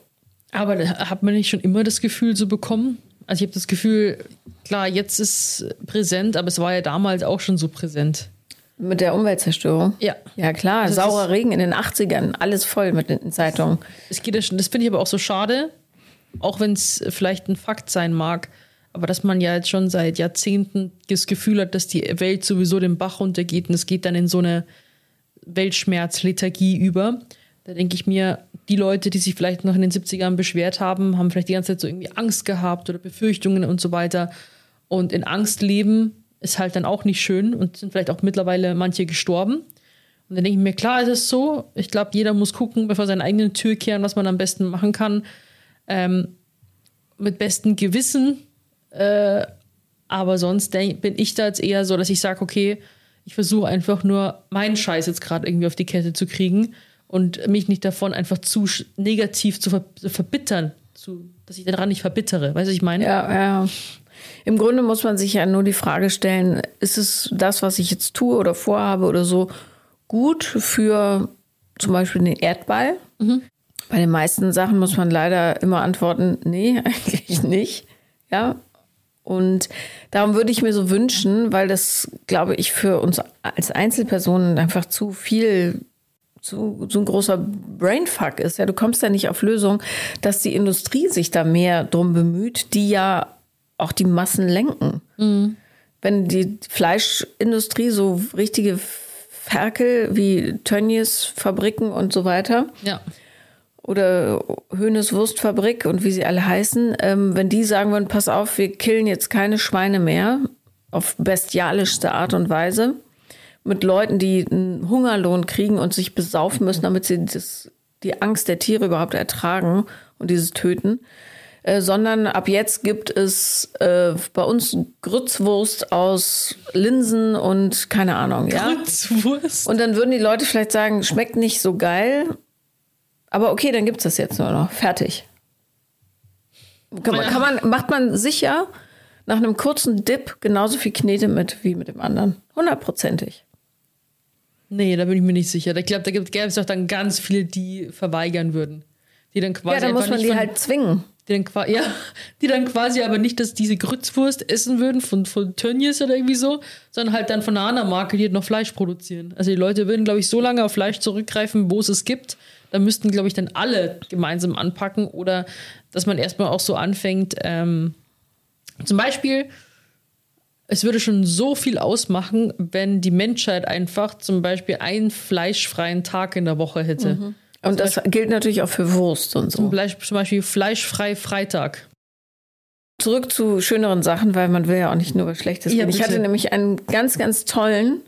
Aber hat man nicht schon immer das Gefühl so bekommen? Also ich habe das Gefühl, klar, jetzt ist präsent, aber es war ja damals auch schon so präsent. Mit der Umweltzerstörung? Ja. Ja, klar. Das Saurer Regen in den 80ern, alles voll mit den Zeitungen. Es geht ja schon, das finde ich aber auch so schade, auch wenn es vielleicht ein Fakt sein mag, aber dass man ja jetzt schon seit Jahrzehnten das Gefühl hat, dass die Welt sowieso den Bach runtergeht und es geht dann in so eine Weltschmerzlethargie über. Da denke ich mir, die Leute, die sich vielleicht noch in den 70ern beschwert haben, haben vielleicht die ganze Zeit so irgendwie Angst gehabt oder Befürchtungen und so weiter. Und in Angst leben ist halt dann auch nicht schön und sind vielleicht auch mittlerweile manche gestorben. Und dann denke ich mir, klar ist es so. Ich glaube, jeder muss gucken, bevor seine eigenen Tür kehren, was man am besten machen kann. Ähm, mit bestem Gewissen. Äh, aber sonst denk, bin ich da jetzt eher so, dass ich sage, okay, ich versuche einfach nur meinen Scheiß jetzt gerade irgendwie auf die Kette zu kriegen und mich nicht davon einfach zu negativ zu, ver verbittern, zu, dass ich daran nicht verbittere. Weißt du, was ich meine? Ja, ja. Im Grunde muss man sich ja nur die Frage stellen, ist es das, was ich jetzt tue oder vorhabe oder so, gut für zum Beispiel den Erdball? Mhm. Bei den meisten Sachen muss man leider immer antworten, nee, eigentlich nicht. Ja. Und darum würde ich mir so wünschen, weil das, glaube ich, für uns als Einzelpersonen einfach zu viel so, so ein großer Brainfuck ist. Ja, du kommst ja nicht auf Lösung, dass die Industrie sich da mehr drum bemüht, die ja auch die Massen lenken. Mhm. Wenn die Fleischindustrie so richtige Ferkel wie Tönnies Fabriken und so weiter. Ja. Oder Höhnes Wurstfabrik und wie sie alle heißen, ähm, wenn die sagen würden, pass auf, wir killen jetzt keine Schweine mehr auf bestialischste Art und Weise, mit Leuten, die einen Hungerlohn kriegen und sich besaufen müssen, damit sie das, die Angst der Tiere überhaupt ertragen und dieses Töten, äh, sondern ab jetzt gibt es äh, bei uns Grützwurst aus Linsen und keine Ahnung, ja. Grützwurst. Und dann würden die Leute vielleicht sagen, schmeckt nicht so geil, aber okay, dann gibt es das jetzt nur noch. Fertig. Kann man, kann man, macht man sicher nach einem kurzen Dip genauso viel Knete mit wie mit dem anderen. Hundertprozentig. Nee, da bin ich mir nicht sicher. Ich glaube, da gäbe es doch dann ganz viele, die verweigern würden. Die dann quasi. Ja, dann muss man die von, halt zwingen. Die dann, ja, die dann quasi aber nicht, dass diese Grützwurst essen würden von, von Tönnies oder irgendwie so, sondern halt dann von einer anderen Marke, die halt noch Fleisch produzieren. Also die Leute würden, glaube ich, so lange auf Fleisch zurückgreifen, wo es es gibt. Da müssten, glaube ich, dann alle gemeinsam anpacken oder dass man erstmal auch so anfängt, ähm, zum Beispiel, es würde schon so viel ausmachen, wenn die Menschheit einfach zum Beispiel einen fleischfreien Tag in der Woche hätte. Mhm. Und das Beispiel, gilt natürlich auch für Wurst und so. Zum Beispiel, zum Beispiel fleischfrei Freitag. Zurück zu schöneren Sachen, weil man will ja auch nicht nur was Schlechtes ja, Ich hatte nämlich einen ganz, ganz tollen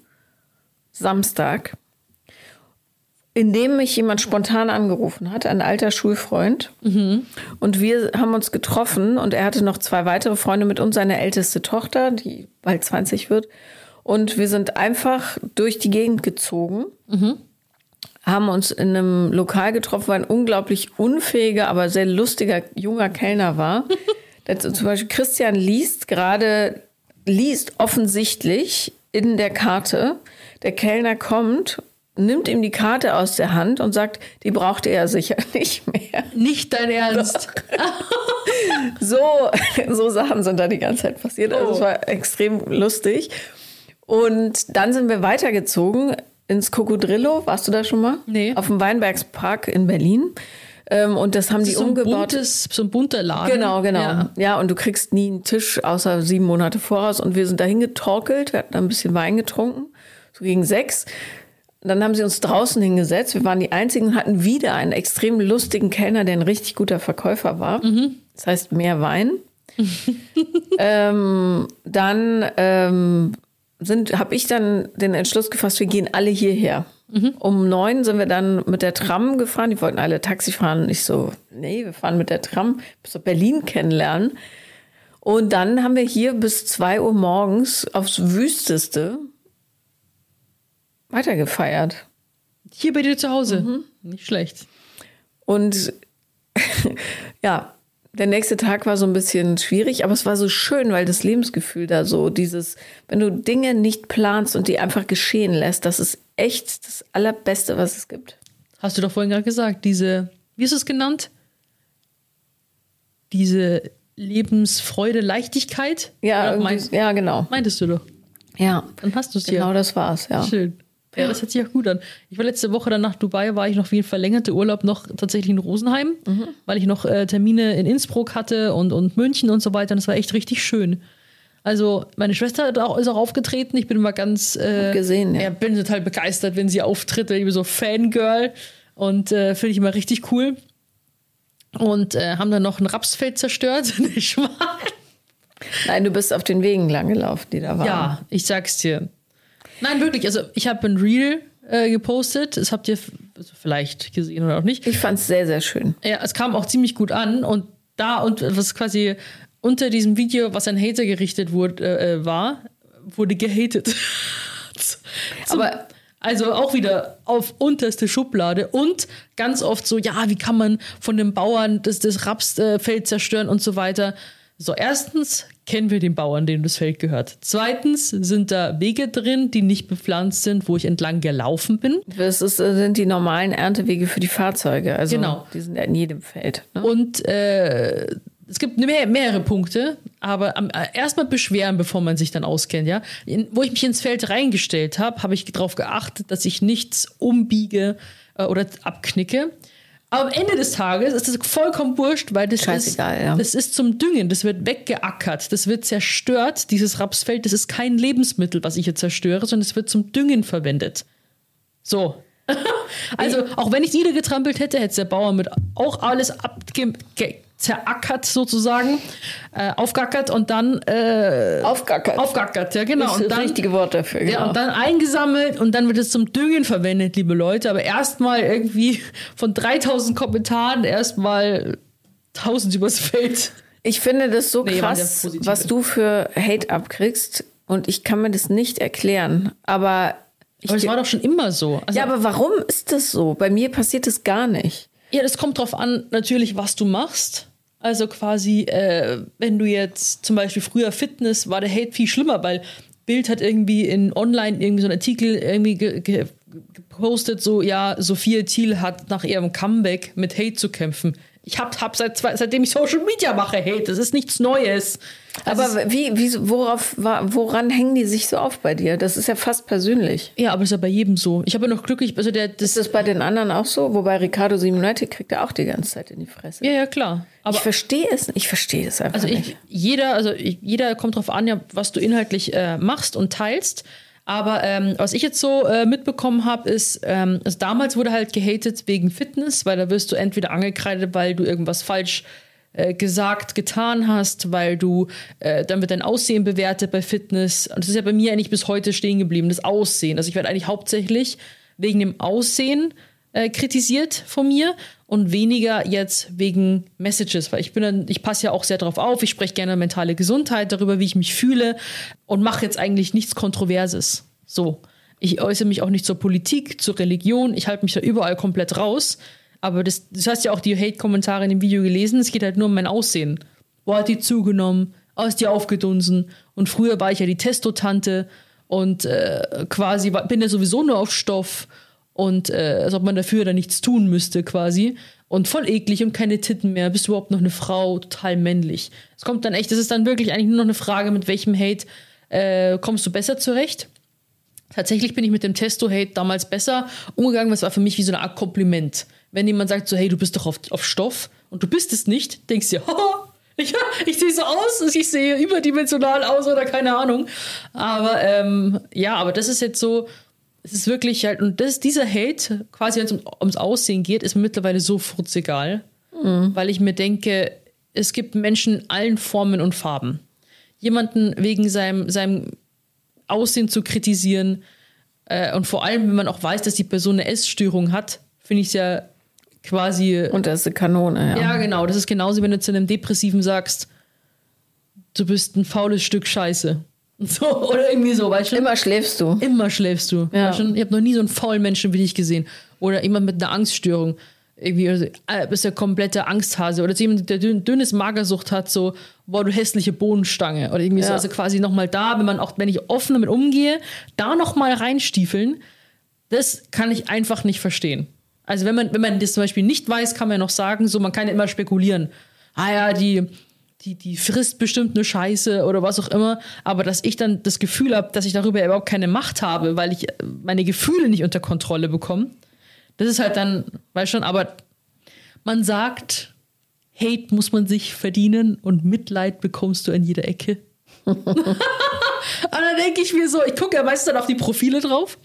Samstag in dem mich jemand spontan angerufen hat, ein alter Schulfreund. Mhm. Und wir haben uns getroffen und er hatte noch zwei weitere Freunde mit uns, seine älteste Tochter, die bald 20 wird. Und wir sind einfach durch die Gegend gezogen, mhm. haben uns in einem Lokal getroffen, weil ein unglaublich unfähiger, aber sehr lustiger junger Kellner war. zum Beispiel Christian liest gerade, liest offensichtlich in der Karte. Der Kellner kommt nimmt ihm die Karte aus der Hand und sagt, die braucht er sicher nicht mehr. Nicht dein Ernst. so, so Sachen sind da die ganze Zeit passiert. Also es oh. war extrem lustig. Und dann sind wir weitergezogen ins Cocodrillo. Warst du da schon mal? Nee. Auf dem Weinbergspark in Berlin. Ähm, und das haben das die so umgebaut. Buntes, so ein bunter Laden. Genau, genau. Ja. ja. und du kriegst nie einen Tisch außer sieben Monate voraus. Und wir sind dahin getorkelt. Wir hatten da ein bisschen Wein getrunken. So gegen sechs dann haben sie uns draußen hingesetzt. Wir waren die Einzigen und hatten wieder einen extrem lustigen Kellner, der ein richtig guter Verkäufer war. Mhm. Das heißt, mehr Wein. ähm, dann ähm, habe ich dann den Entschluss gefasst, wir gehen alle hierher. Mhm. Um neun sind wir dann mit der Tram gefahren. Die wollten alle Taxi fahren. Ich so, nee, wir fahren mit der Tram bis Berlin kennenlernen. Und dann haben wir hier bis zwei Uhr morgens aufs Wüsteste weitergefeiert. Hier bei dir zu Hause. Mhm. Nicht schlecht. Und ja, der nächste Tag war so ein bisschen schwierig, aber es war so schön, weil das Lebensgefühl da so, dieses, wenn du Dinge nicht planst und die einfach geschehen lässt, das ist echt das Allerbeste, was es gibt. Hast du doch vorhin gerade gesagt, diese, wie ist es genannt? Diese Lebensfreude, Leichtigkeit? Ja, meinst, ja, genau. Meintest du doch. Ja. Dann hast du es hier. Genau das war's, ja. Schön. Ja, das hört sich auch gut an. Ich war letzte Woche dann nach Dubai, war ich noch wie ein verlängerter Urlaub noch tatsächlich in Rosenheim, mhm. weil ich noch äh, Termine in Innsbruck hatte und, und München und so weiter. Und das war echt richtig schön. Also meine Schwester hat auch, ist auch aufgetreten. Ich bin immer ganz äh, gesehen, ja. bin total begeistert, wenn sie auftritt. Ich bin so Fangirl und äh, finde ich immer richtig cool. Und äh, haben dann noch ein Rapsfeld zerstört. Nicht wahr? Nein, du bist auf den Wegen lang gelaufen, die da waren. Ja, ich sag's dir. Nein, wirklich. Also ich habe ein Reel äh, gepostet. Das habt ihr also vielleicht gesehen oder auch nicht. Ich fand es sehr, sehr schön. Ja, es kam auch ziemlich gut an und da und was quasi unter diesem Video, was an Hater gerichtet wurde, äh, war, wurde gehatet. Zum, Aber- also auch wieder auf unterste Schublade und ganz oft so, ja, wie kann man von den Bauern das, das Rapsfeld zerstören und so weiter. So, erstens kennen wir den Bauern, dem das Feld gehört. Zweitens sind da Wege drin, die nicht bepflanzt sind, wo ich entlang gelaufen bin. Das ist, äh, sind die normalen Erntewege für die Fahrzeuge. Also Genau. die sind in jedem Feld. Ne? Und äh, es gibt mehr, mehrere Punkte, aber äh, erstmal beschweren, bevor man sich dann auskennt, ja. In, wo ich mich ins Feld reingestellt habe, habe ich darauf geachtet, dass ich nichts umbiege äh, oder abknicke. Aber am Ende des Tages ist das vollkommen wurscht, weil das ist, ja. das ist zum Düngen, das wird weggeackert, das wird zerstört, dieses Rapsfeld, das ist kein Lebensmittel, was ich hier zerstöre, sondern es wird zum Düngen verwendet. So. also, auch wenn ich niedergetrampelt hätte, hätte der Bauer mit auch alles abge ge- zerackert sozusagen, äh, aufgackert und dann äh, Aufgackert. aufgackert, ja genau. das ist Und das dann, richtige Wort dafür. Genau. ja, und dann eingesammelt und dann wird es zum Düngen verwendet, liebe Leute. Aber erstmal irgendwie von 3000 Kommentaren erstmal 1000 übers Feld. Ich finde das so Nee, krass, was du für Hate abkriegst. Und ich kann mir das nicht erklären. Aber, ich, Aber es war doch schon immer so. Also, ja, aber warum ist das so? Bei mir passiert das gar nicht. Ja, das kommt drauf an, natürlich, was du machst. Also quasi, äh, wenn du jetzt zum Beispiel früher Fitness, war der Hate viel schlimmer, weil Bild hat irgendwie in online irgendwie so einen Artikel irgendwie ge ge gepostet, so, ja, Sophia Thiel hat nach ihrem Comeback mit Hate zu kämpfen. Ich hab, hab seit, seitdem ich Social Media mache Hate, das ist nichts Neues. Also Aber wie, wie, worauf, woran hängen die sich so auf bei dir? Das ist ja fast persönlich. ja, aber das ist ja bei jedem so. Ich habe ja noch glücklich, also der, das, Ist das bei den anderen auch so? Wobei Ricardo Simonetti kriegt er auch die ganze Zeit in die Fresse. ja, ja, klar. Aber ich verstehe es nicht. Ich verstehe es einfach Also nicht. ich, jeder, also ich, jeder kommt drauf an, ja, was du inhaltlich äh, machst und teilst. Aber ähm, was ich jetzt so äh, mitbekommen habe, ist, ähm, also damals wurde halt gehatet wegen Fitness, weil da wirst du entweder angekreidet, weil du irgendwas falsch äh, gesagt, getan hast, weil du äh, dann wird dein Aussehen bewertet bei Fitness. Und das ist ja bei mir eigentlich bis heute stehen geblieben, das Aussehen. Also ich werde eigentlich hauptsächlich wegen dem Aussehen äh, kritisiert von mir und weniger jetzt wegen Messages, weil ich bin dann, ich passe ja auch sehr drauf auf, ich spreche gerne mentale Gesundheit, darüber, wie ich mich fühle und mache jetzt eigentlich nichts Kontroverses. So. Ich äußere mich auch nicht zur Politik, zur Religion, ich halte mich da überall komplett raus. Aber das, das hast ja auch die Hate-Kommentare in dem Video gelesen, es geht halt nur um mein Aussehen. Boah, hat die zugenommen, oh, ist die aufgedunsen. Und früher war ich ja die Testotante und äh, quasi war, bin ja sowieso nur auf Stoff und äh, als ob man dafür dann nichts tun müsste quasi. Und voll eklig und keine Titten mehr. Bist du überhaupt noch eine Frau? Total männlich. Es kommt dann echt, das ist dann wirklich eigentlich nur noch eine Frage, mit welchem Hate äh, kommst du besser zurecht. Tatsächlich bin ich mit dem Testo-Hate damals besser umgegangen, weil es war für mich wie so eine Art Kompliment. Wenn jemand sagt so, hey, du bist doch auf, auf Stoff und du bist es nicht, denkst du haha, ich, ich sehe so aus, ich sehe überdimensional aus oder keine Ahnung. Aber ähm, ja, aber das ist jetzt so, es ist wirklich halt, und das, dieser Hate, quasi wenn es um, ums Aussehen geht, ist mir mittlerweile so frutzegal, weil ich mir denke, es gibt Menschen in allen Formen und Farben. Jemanden wegen seinem, seinem Aussehen zu kritisieren äh, und vor allem, wenn man auch weiß, dass die Person eine Essstörung hat, finde ich es ja quasi Und das ist eine Kanone, ja. ja, genau. Das ist genauso, wenn du zu einem Depressiven sagst, du bist ein faules Stück Scheiße. So, oder irgendwie so, weißt du? Immer schläfst du. Immer schläfst du. Ja. Weißt du? Ich habe noch nie so einen faulen Menschen wie dich gesehen. Oder jemand mit einer Angststörung. Irgendwie, oder so, äh, bist der komplette Angsthase. Oder so jemand, der dünn, dünnes Magersucht hat, so, boah, du hässliche Bohnenstange. Oder irgendwie so. Ja. Also quasi nochmal da, wenn man auch, wenn ich offen damit umgehe, da nochmal reinstiefeln, das kann ich einfach nicht verstehen. Also wenn man, wenn man das zum Beispiel nicht weiß, kann man ja noch sagen, so, man kann ja immer spekulieren. Ah ja, die, die, die frisst bestimmt eine Scheiße oder was auch immer. Aber dass ich dann das Gefühl habe, dass ich darüber überhaupt keine Macht habe, weil ich äh, meine Gefühle nicht unter Kontrolle bekomme, das ist halt dann, weißt schon, aber man sagt, Hate muss man sich verdienen und Mitleid bekommst du an jeder Ecke. Und dann denke ich mir so, ich gucke ja meistens dann auf die Profile drauf.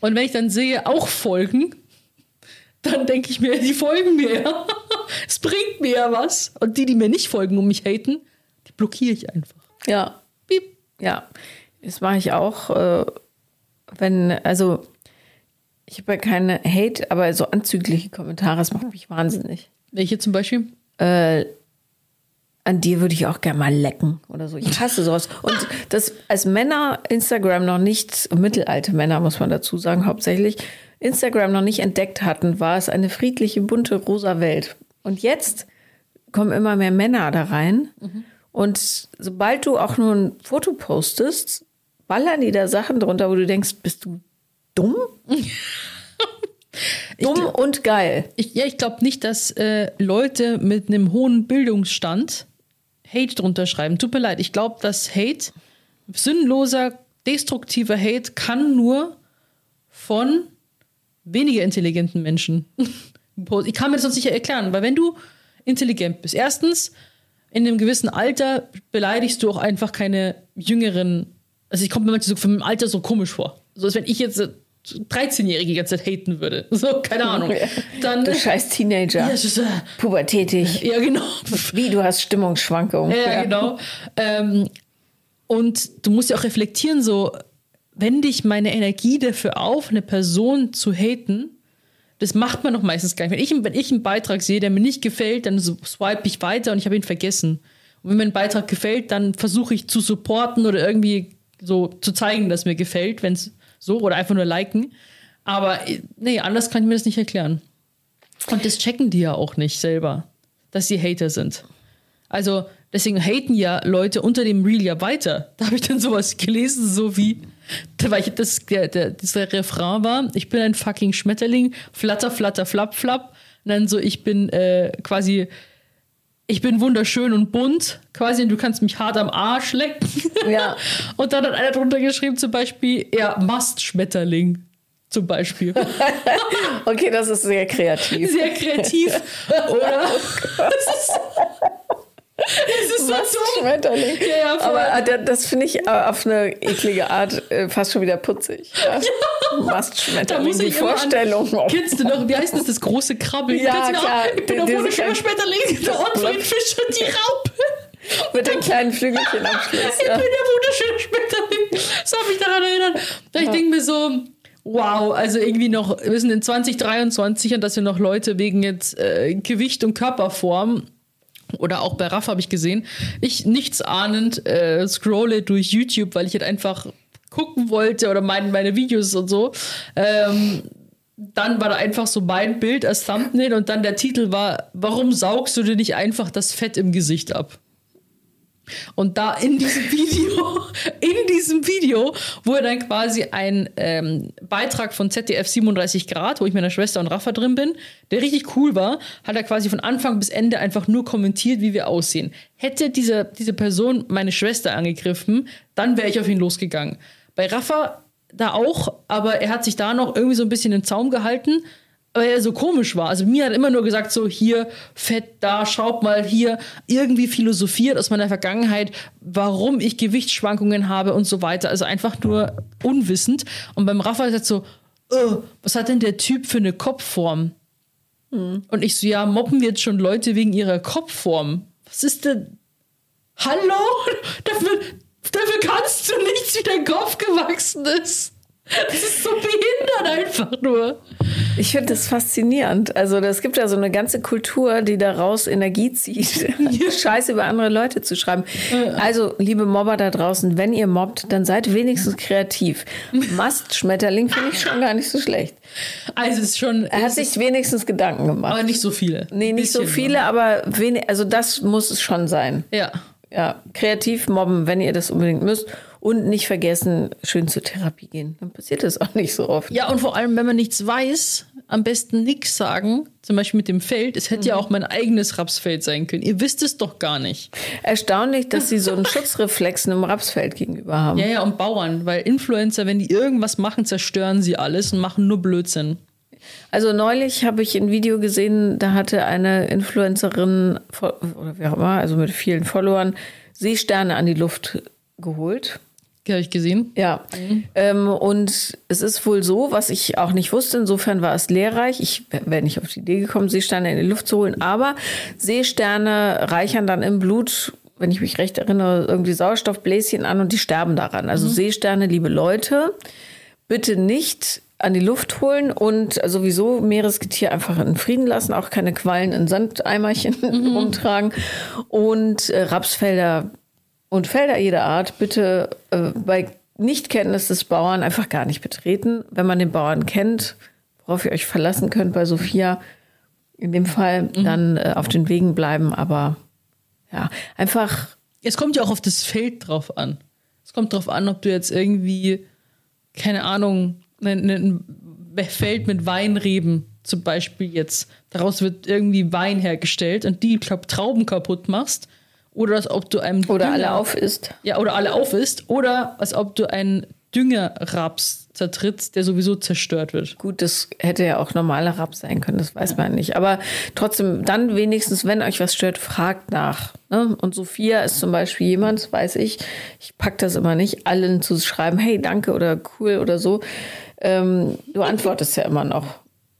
Und wenn ich dann sehe, auch folgen, dann denke ich mir, die folgen mir ja. Es bringt mir ja was. Und die, die mir nicht folgen und mich haten, die blockiere ich einfach. Ja. Piep. Ja. Das mache ich auch, äh, wenn, also ich habe ja keine Hate, aber so anzügliche Kommentare, das macht mich wahnsinnig. Welche zum Beispiel? Äh, an dir würde ich auch gerne mal lecken oder so. Ich hasse sowas. Und das als Männer Instagram noch nicht, mittelalte Männer muss man dazu sagen, hauptsächlich, Instagram noch nicht entdeckt hatten, war es eine friedliche, bunte, rosa Welt. Und jetzt kommen immer mehr Männer da rein. Und sobald du auch nur ein Foto postest, ballern die da Sachen drunter, wo du denkst, bist du dumm? dumm und geil. Ich, ja, ich glaube nicht, dass äh, Leute mit einem hohen Bildungsstand Hate drunter schreiben. Tut mir leid, ich glaube, dass Hate, sinnloser, destruktiver Hate kann nur von weniger intelligenten Menschen. ich kann mir das sonst nicht erklären, weil wenn du intelligent bist, erstens, in einem gewissen Alter beleidigst du auch einfach keine jüngeren, also ich komme mir manchmal so vom Alter so komisch vor. So als wenn ich jetzt 13-Jährige die ganze Zeit haten würde. So, keine Ahnung. Dann, Du scheiß Teenager. ja, ist, äh, Pubertätig. ja, genau. Wie, du hast Stimmungsschwankungen. Ja, genau. Ähm, und du musst ja auch reflektieren, so, wende ich meine Energie dafür auf, eine Person zu haten, das macht man doch meistens gar nicht. Wenn ich, wenn ich einen Beitrag sehe, der mir nicht gefällt, dann so swipe ich weiter und ich habe ihn vergessen. Und wenn mir ein Beitrag gefällt, dann versuche ich zu supporten oder irgendwie so zu zeigen, dass mir gefällt, wenn es so oder einfach nur liken. Aber äh, nee, anders kann ich mir das nicht erklären. Und das checken die ja auch nicht selber, dass sie Hater sind. Also deswegen haten ja Leute unter dem Reel ja weiter. Da habe ich dann sowas gelesen, so wie, weil ich das, der, der, dieser Refrain war, ich bin ein fucking Schmetterling, flatter, flatter, flapp, flapp. Und dann so, ich bin äh, quasi, ich bin wunderschön und bunt, quasi, und du kannst mich hart am Arsch lecken. Ja. Und dann hat einer drunter geschrieben, zum Beispiel, er Mastschmetterling. Zum Beispiel. Okay, das ist sehr kreativ. Sehr kreativ. Oder? Das das ist so Was? dumm. Schmetterling. Ja, ja. Aber äh, da- das finde ich äh, auf eine eklige Art äh, fast schon wieder putzig. Ja. Da Mastschmetterling, muss die ich an- Vorstellung. Oh. Kennst du noch, wie heißt das, das große Krabbeln? Ja, du noch? klar. Ich bin Der- der- Schmetterling, der Ortfried Fisch und die Raupe. Mit den kleinen Flügelchen am Schluss. Ich Ja. bin der wunderschöne Schmetterling. Das hat mich daran erinnert. Da ich denke mir so, wow, also irgendwie noch, wir sind in 2023 und dass wir noch Leute wegen jetzt äh, Gewicht und Körperform oder auch bei Raff habe ich gesehen, ich nichts ahnend äh, scrolle durch YouTube, weil ich halt einfach gucken wollte oder mein, meine Videos und so. Ähm, dann war da einfach so mein Bild als Thumbnail und dann der Titel war, warum saugst du dir nicht einfach das Fett im Gesicht ab? Und da in diesem Video, in diesem Video wurde dann quasi ein ähm, Beitrag von ZDF 37 Grad, wo ich mit meiner Schwester und Rafa drin bin, der richtig cool war, hat er quasi von Anfang bis Ende einfach nur kommentiert, wie wir aussehen. Hätte diese, diese Person meine Schwester angegriffen, dann wäre ich auf ihn losgegangen. Bei Rafa da auch, aber er hat sich da noch irgendwie so ein bisschen im Zaum gehalten, weil er so komisch war. Also mir hat immer nur gesagt, so hier, fett da, schaut mal hier, irgendwie philosophiert aus meiner Vergangenheit, warum ich Gewichtsschwankungen habe und so weiter. Also einfach nur unwissend. Und beim Raphael sagt so, oh, was hat denn der Typ für eine Kopfform? Und ich so, ja, mobben wir jetzt schon Leute wegen ihrer Kopfform? Was ist denn? Hallo? Dafür, dafür kannst du nichts, wie dein Kopf gewachsen ist. Das ist so behindert einfach nur. Ich finde das faszinierend. Also es gibt ja so eine ganze Kultur, die daraus Energie zieht, Scheiße über andere Leute zu schreiben. Also, liebe Mobber da draußen, wenn ihr mobbt, dann seid wenigstens kreativ. Mastschmetterling finde ich schon gar nicht so schlecht. Also es ist schon, Er hat sich wenigstens Gedanken gemacht. aber nicht so viele. Nee, nicht so viele, aber wenig, also das muss es schon sein. Ja. Ja, kreativ mobben, wenn ihr das unbedingt müsst. Und nicht vergessen, schön zur Therapie gehen. Dann passiert das auch nicht so oft. Ja, und vor allem, wenn man nichts weiß, am besten nichts sagen. Zum Beispiel mit dem Feld. Es hätte ja auch mein eigenes Rapsfeld sein können. Ihr wisst es doch gar nicht. Erstaunlich, dass sie so einen Schutzreflex einem Rapsfeld gegenüber haben. Ja, ja, und Bauern. Weil Influencer, wenn die irgendwas machen, zerstören sie alles und machen nur Blödsinn. Also neulich habe ich ein Video gesehen, da hatte eine Influencerin oder wie auch immer, also mit vielen Followern, Seesterne an die Luft geholt. Habe ich gesehen. Ja. Ähm, und es ist wohl so, was ich auch nicht wusste, insofern war es lehrreich. Ich wäre nicht auf die Idee gekommen, Seesterne in die Luft zu holen, aber Seesterne reichern dann im Blut, wenn ich mich recht erinnere, irgendwie Sauerstoffbläschen an und die sterben daran. Also Seesterne, liebe Leute, bitte nicht an die Luft holen und sowieso Meeresgetier einfach in Frieden lassen, auch keine Quallen in Sandeimerchen rumtragen und äh, Rapsfelder und Felder jeder Art bitte äh, bei Nichtkenntnis des Bauern einfach gar nicht betreten. Wenn man den Bauern kennt, worauf ihr euch verlassen könnt bei Sophia, in dem Fall dann äh, auf den Wegen bleiben, aber ja, einfach Es kommt ja auch auf das Feld drauf an. Es kommt drauf an, ob du jetzt irgendwie, keine Ahnung, ein, ein Feld mit Weinreben zum Beispiel jetzt, daraus wird irgendwie Wein hergestellt und die, ich glaube, Trauben kaputt machst. Oder als ob du einem oder Dünger- alle auf ist. Ja, oder alle auf isst. Oder als ob du einen Düngerraps zertrittst, der sowieso zerstört wird. Gut, das hätte ja auch normaler Raps sein können, das weiß man nicht. Aber trotzdem, dann wenigstens, wenn euch was stört, fragt nach. Ne? Und Sophia ist zum Beispiel jemand, das weiß ich, ich pack das immer nicht, allen zu schreiben, hey, danke oder cool oder so. Ähm, du antwortest ja immer noch.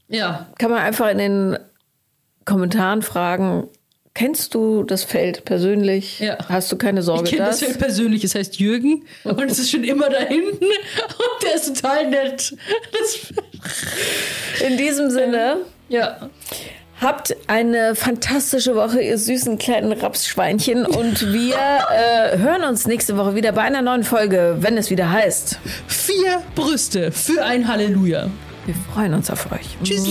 Ja. Kann man einfach in den Kommentaren fragen, kennst du das Feld persönlich? Ja. Hast du keine Ich Sorge, kenne das Feld persönlich, es heißt Jürgen und es ist schon immer da hinten und der ist total nett. Das, In diesem Sinne. ja. Habt eine fantastische Woche, ihr süßen kleinen Rapsschweinchen. Und wir äh, hören uns nächste Woche wieder bei einer neuen Folge, wenn es wieder heißt. Vier Brüste für ein Halleluja. Wir freuen uns auf euch. Tschüssi.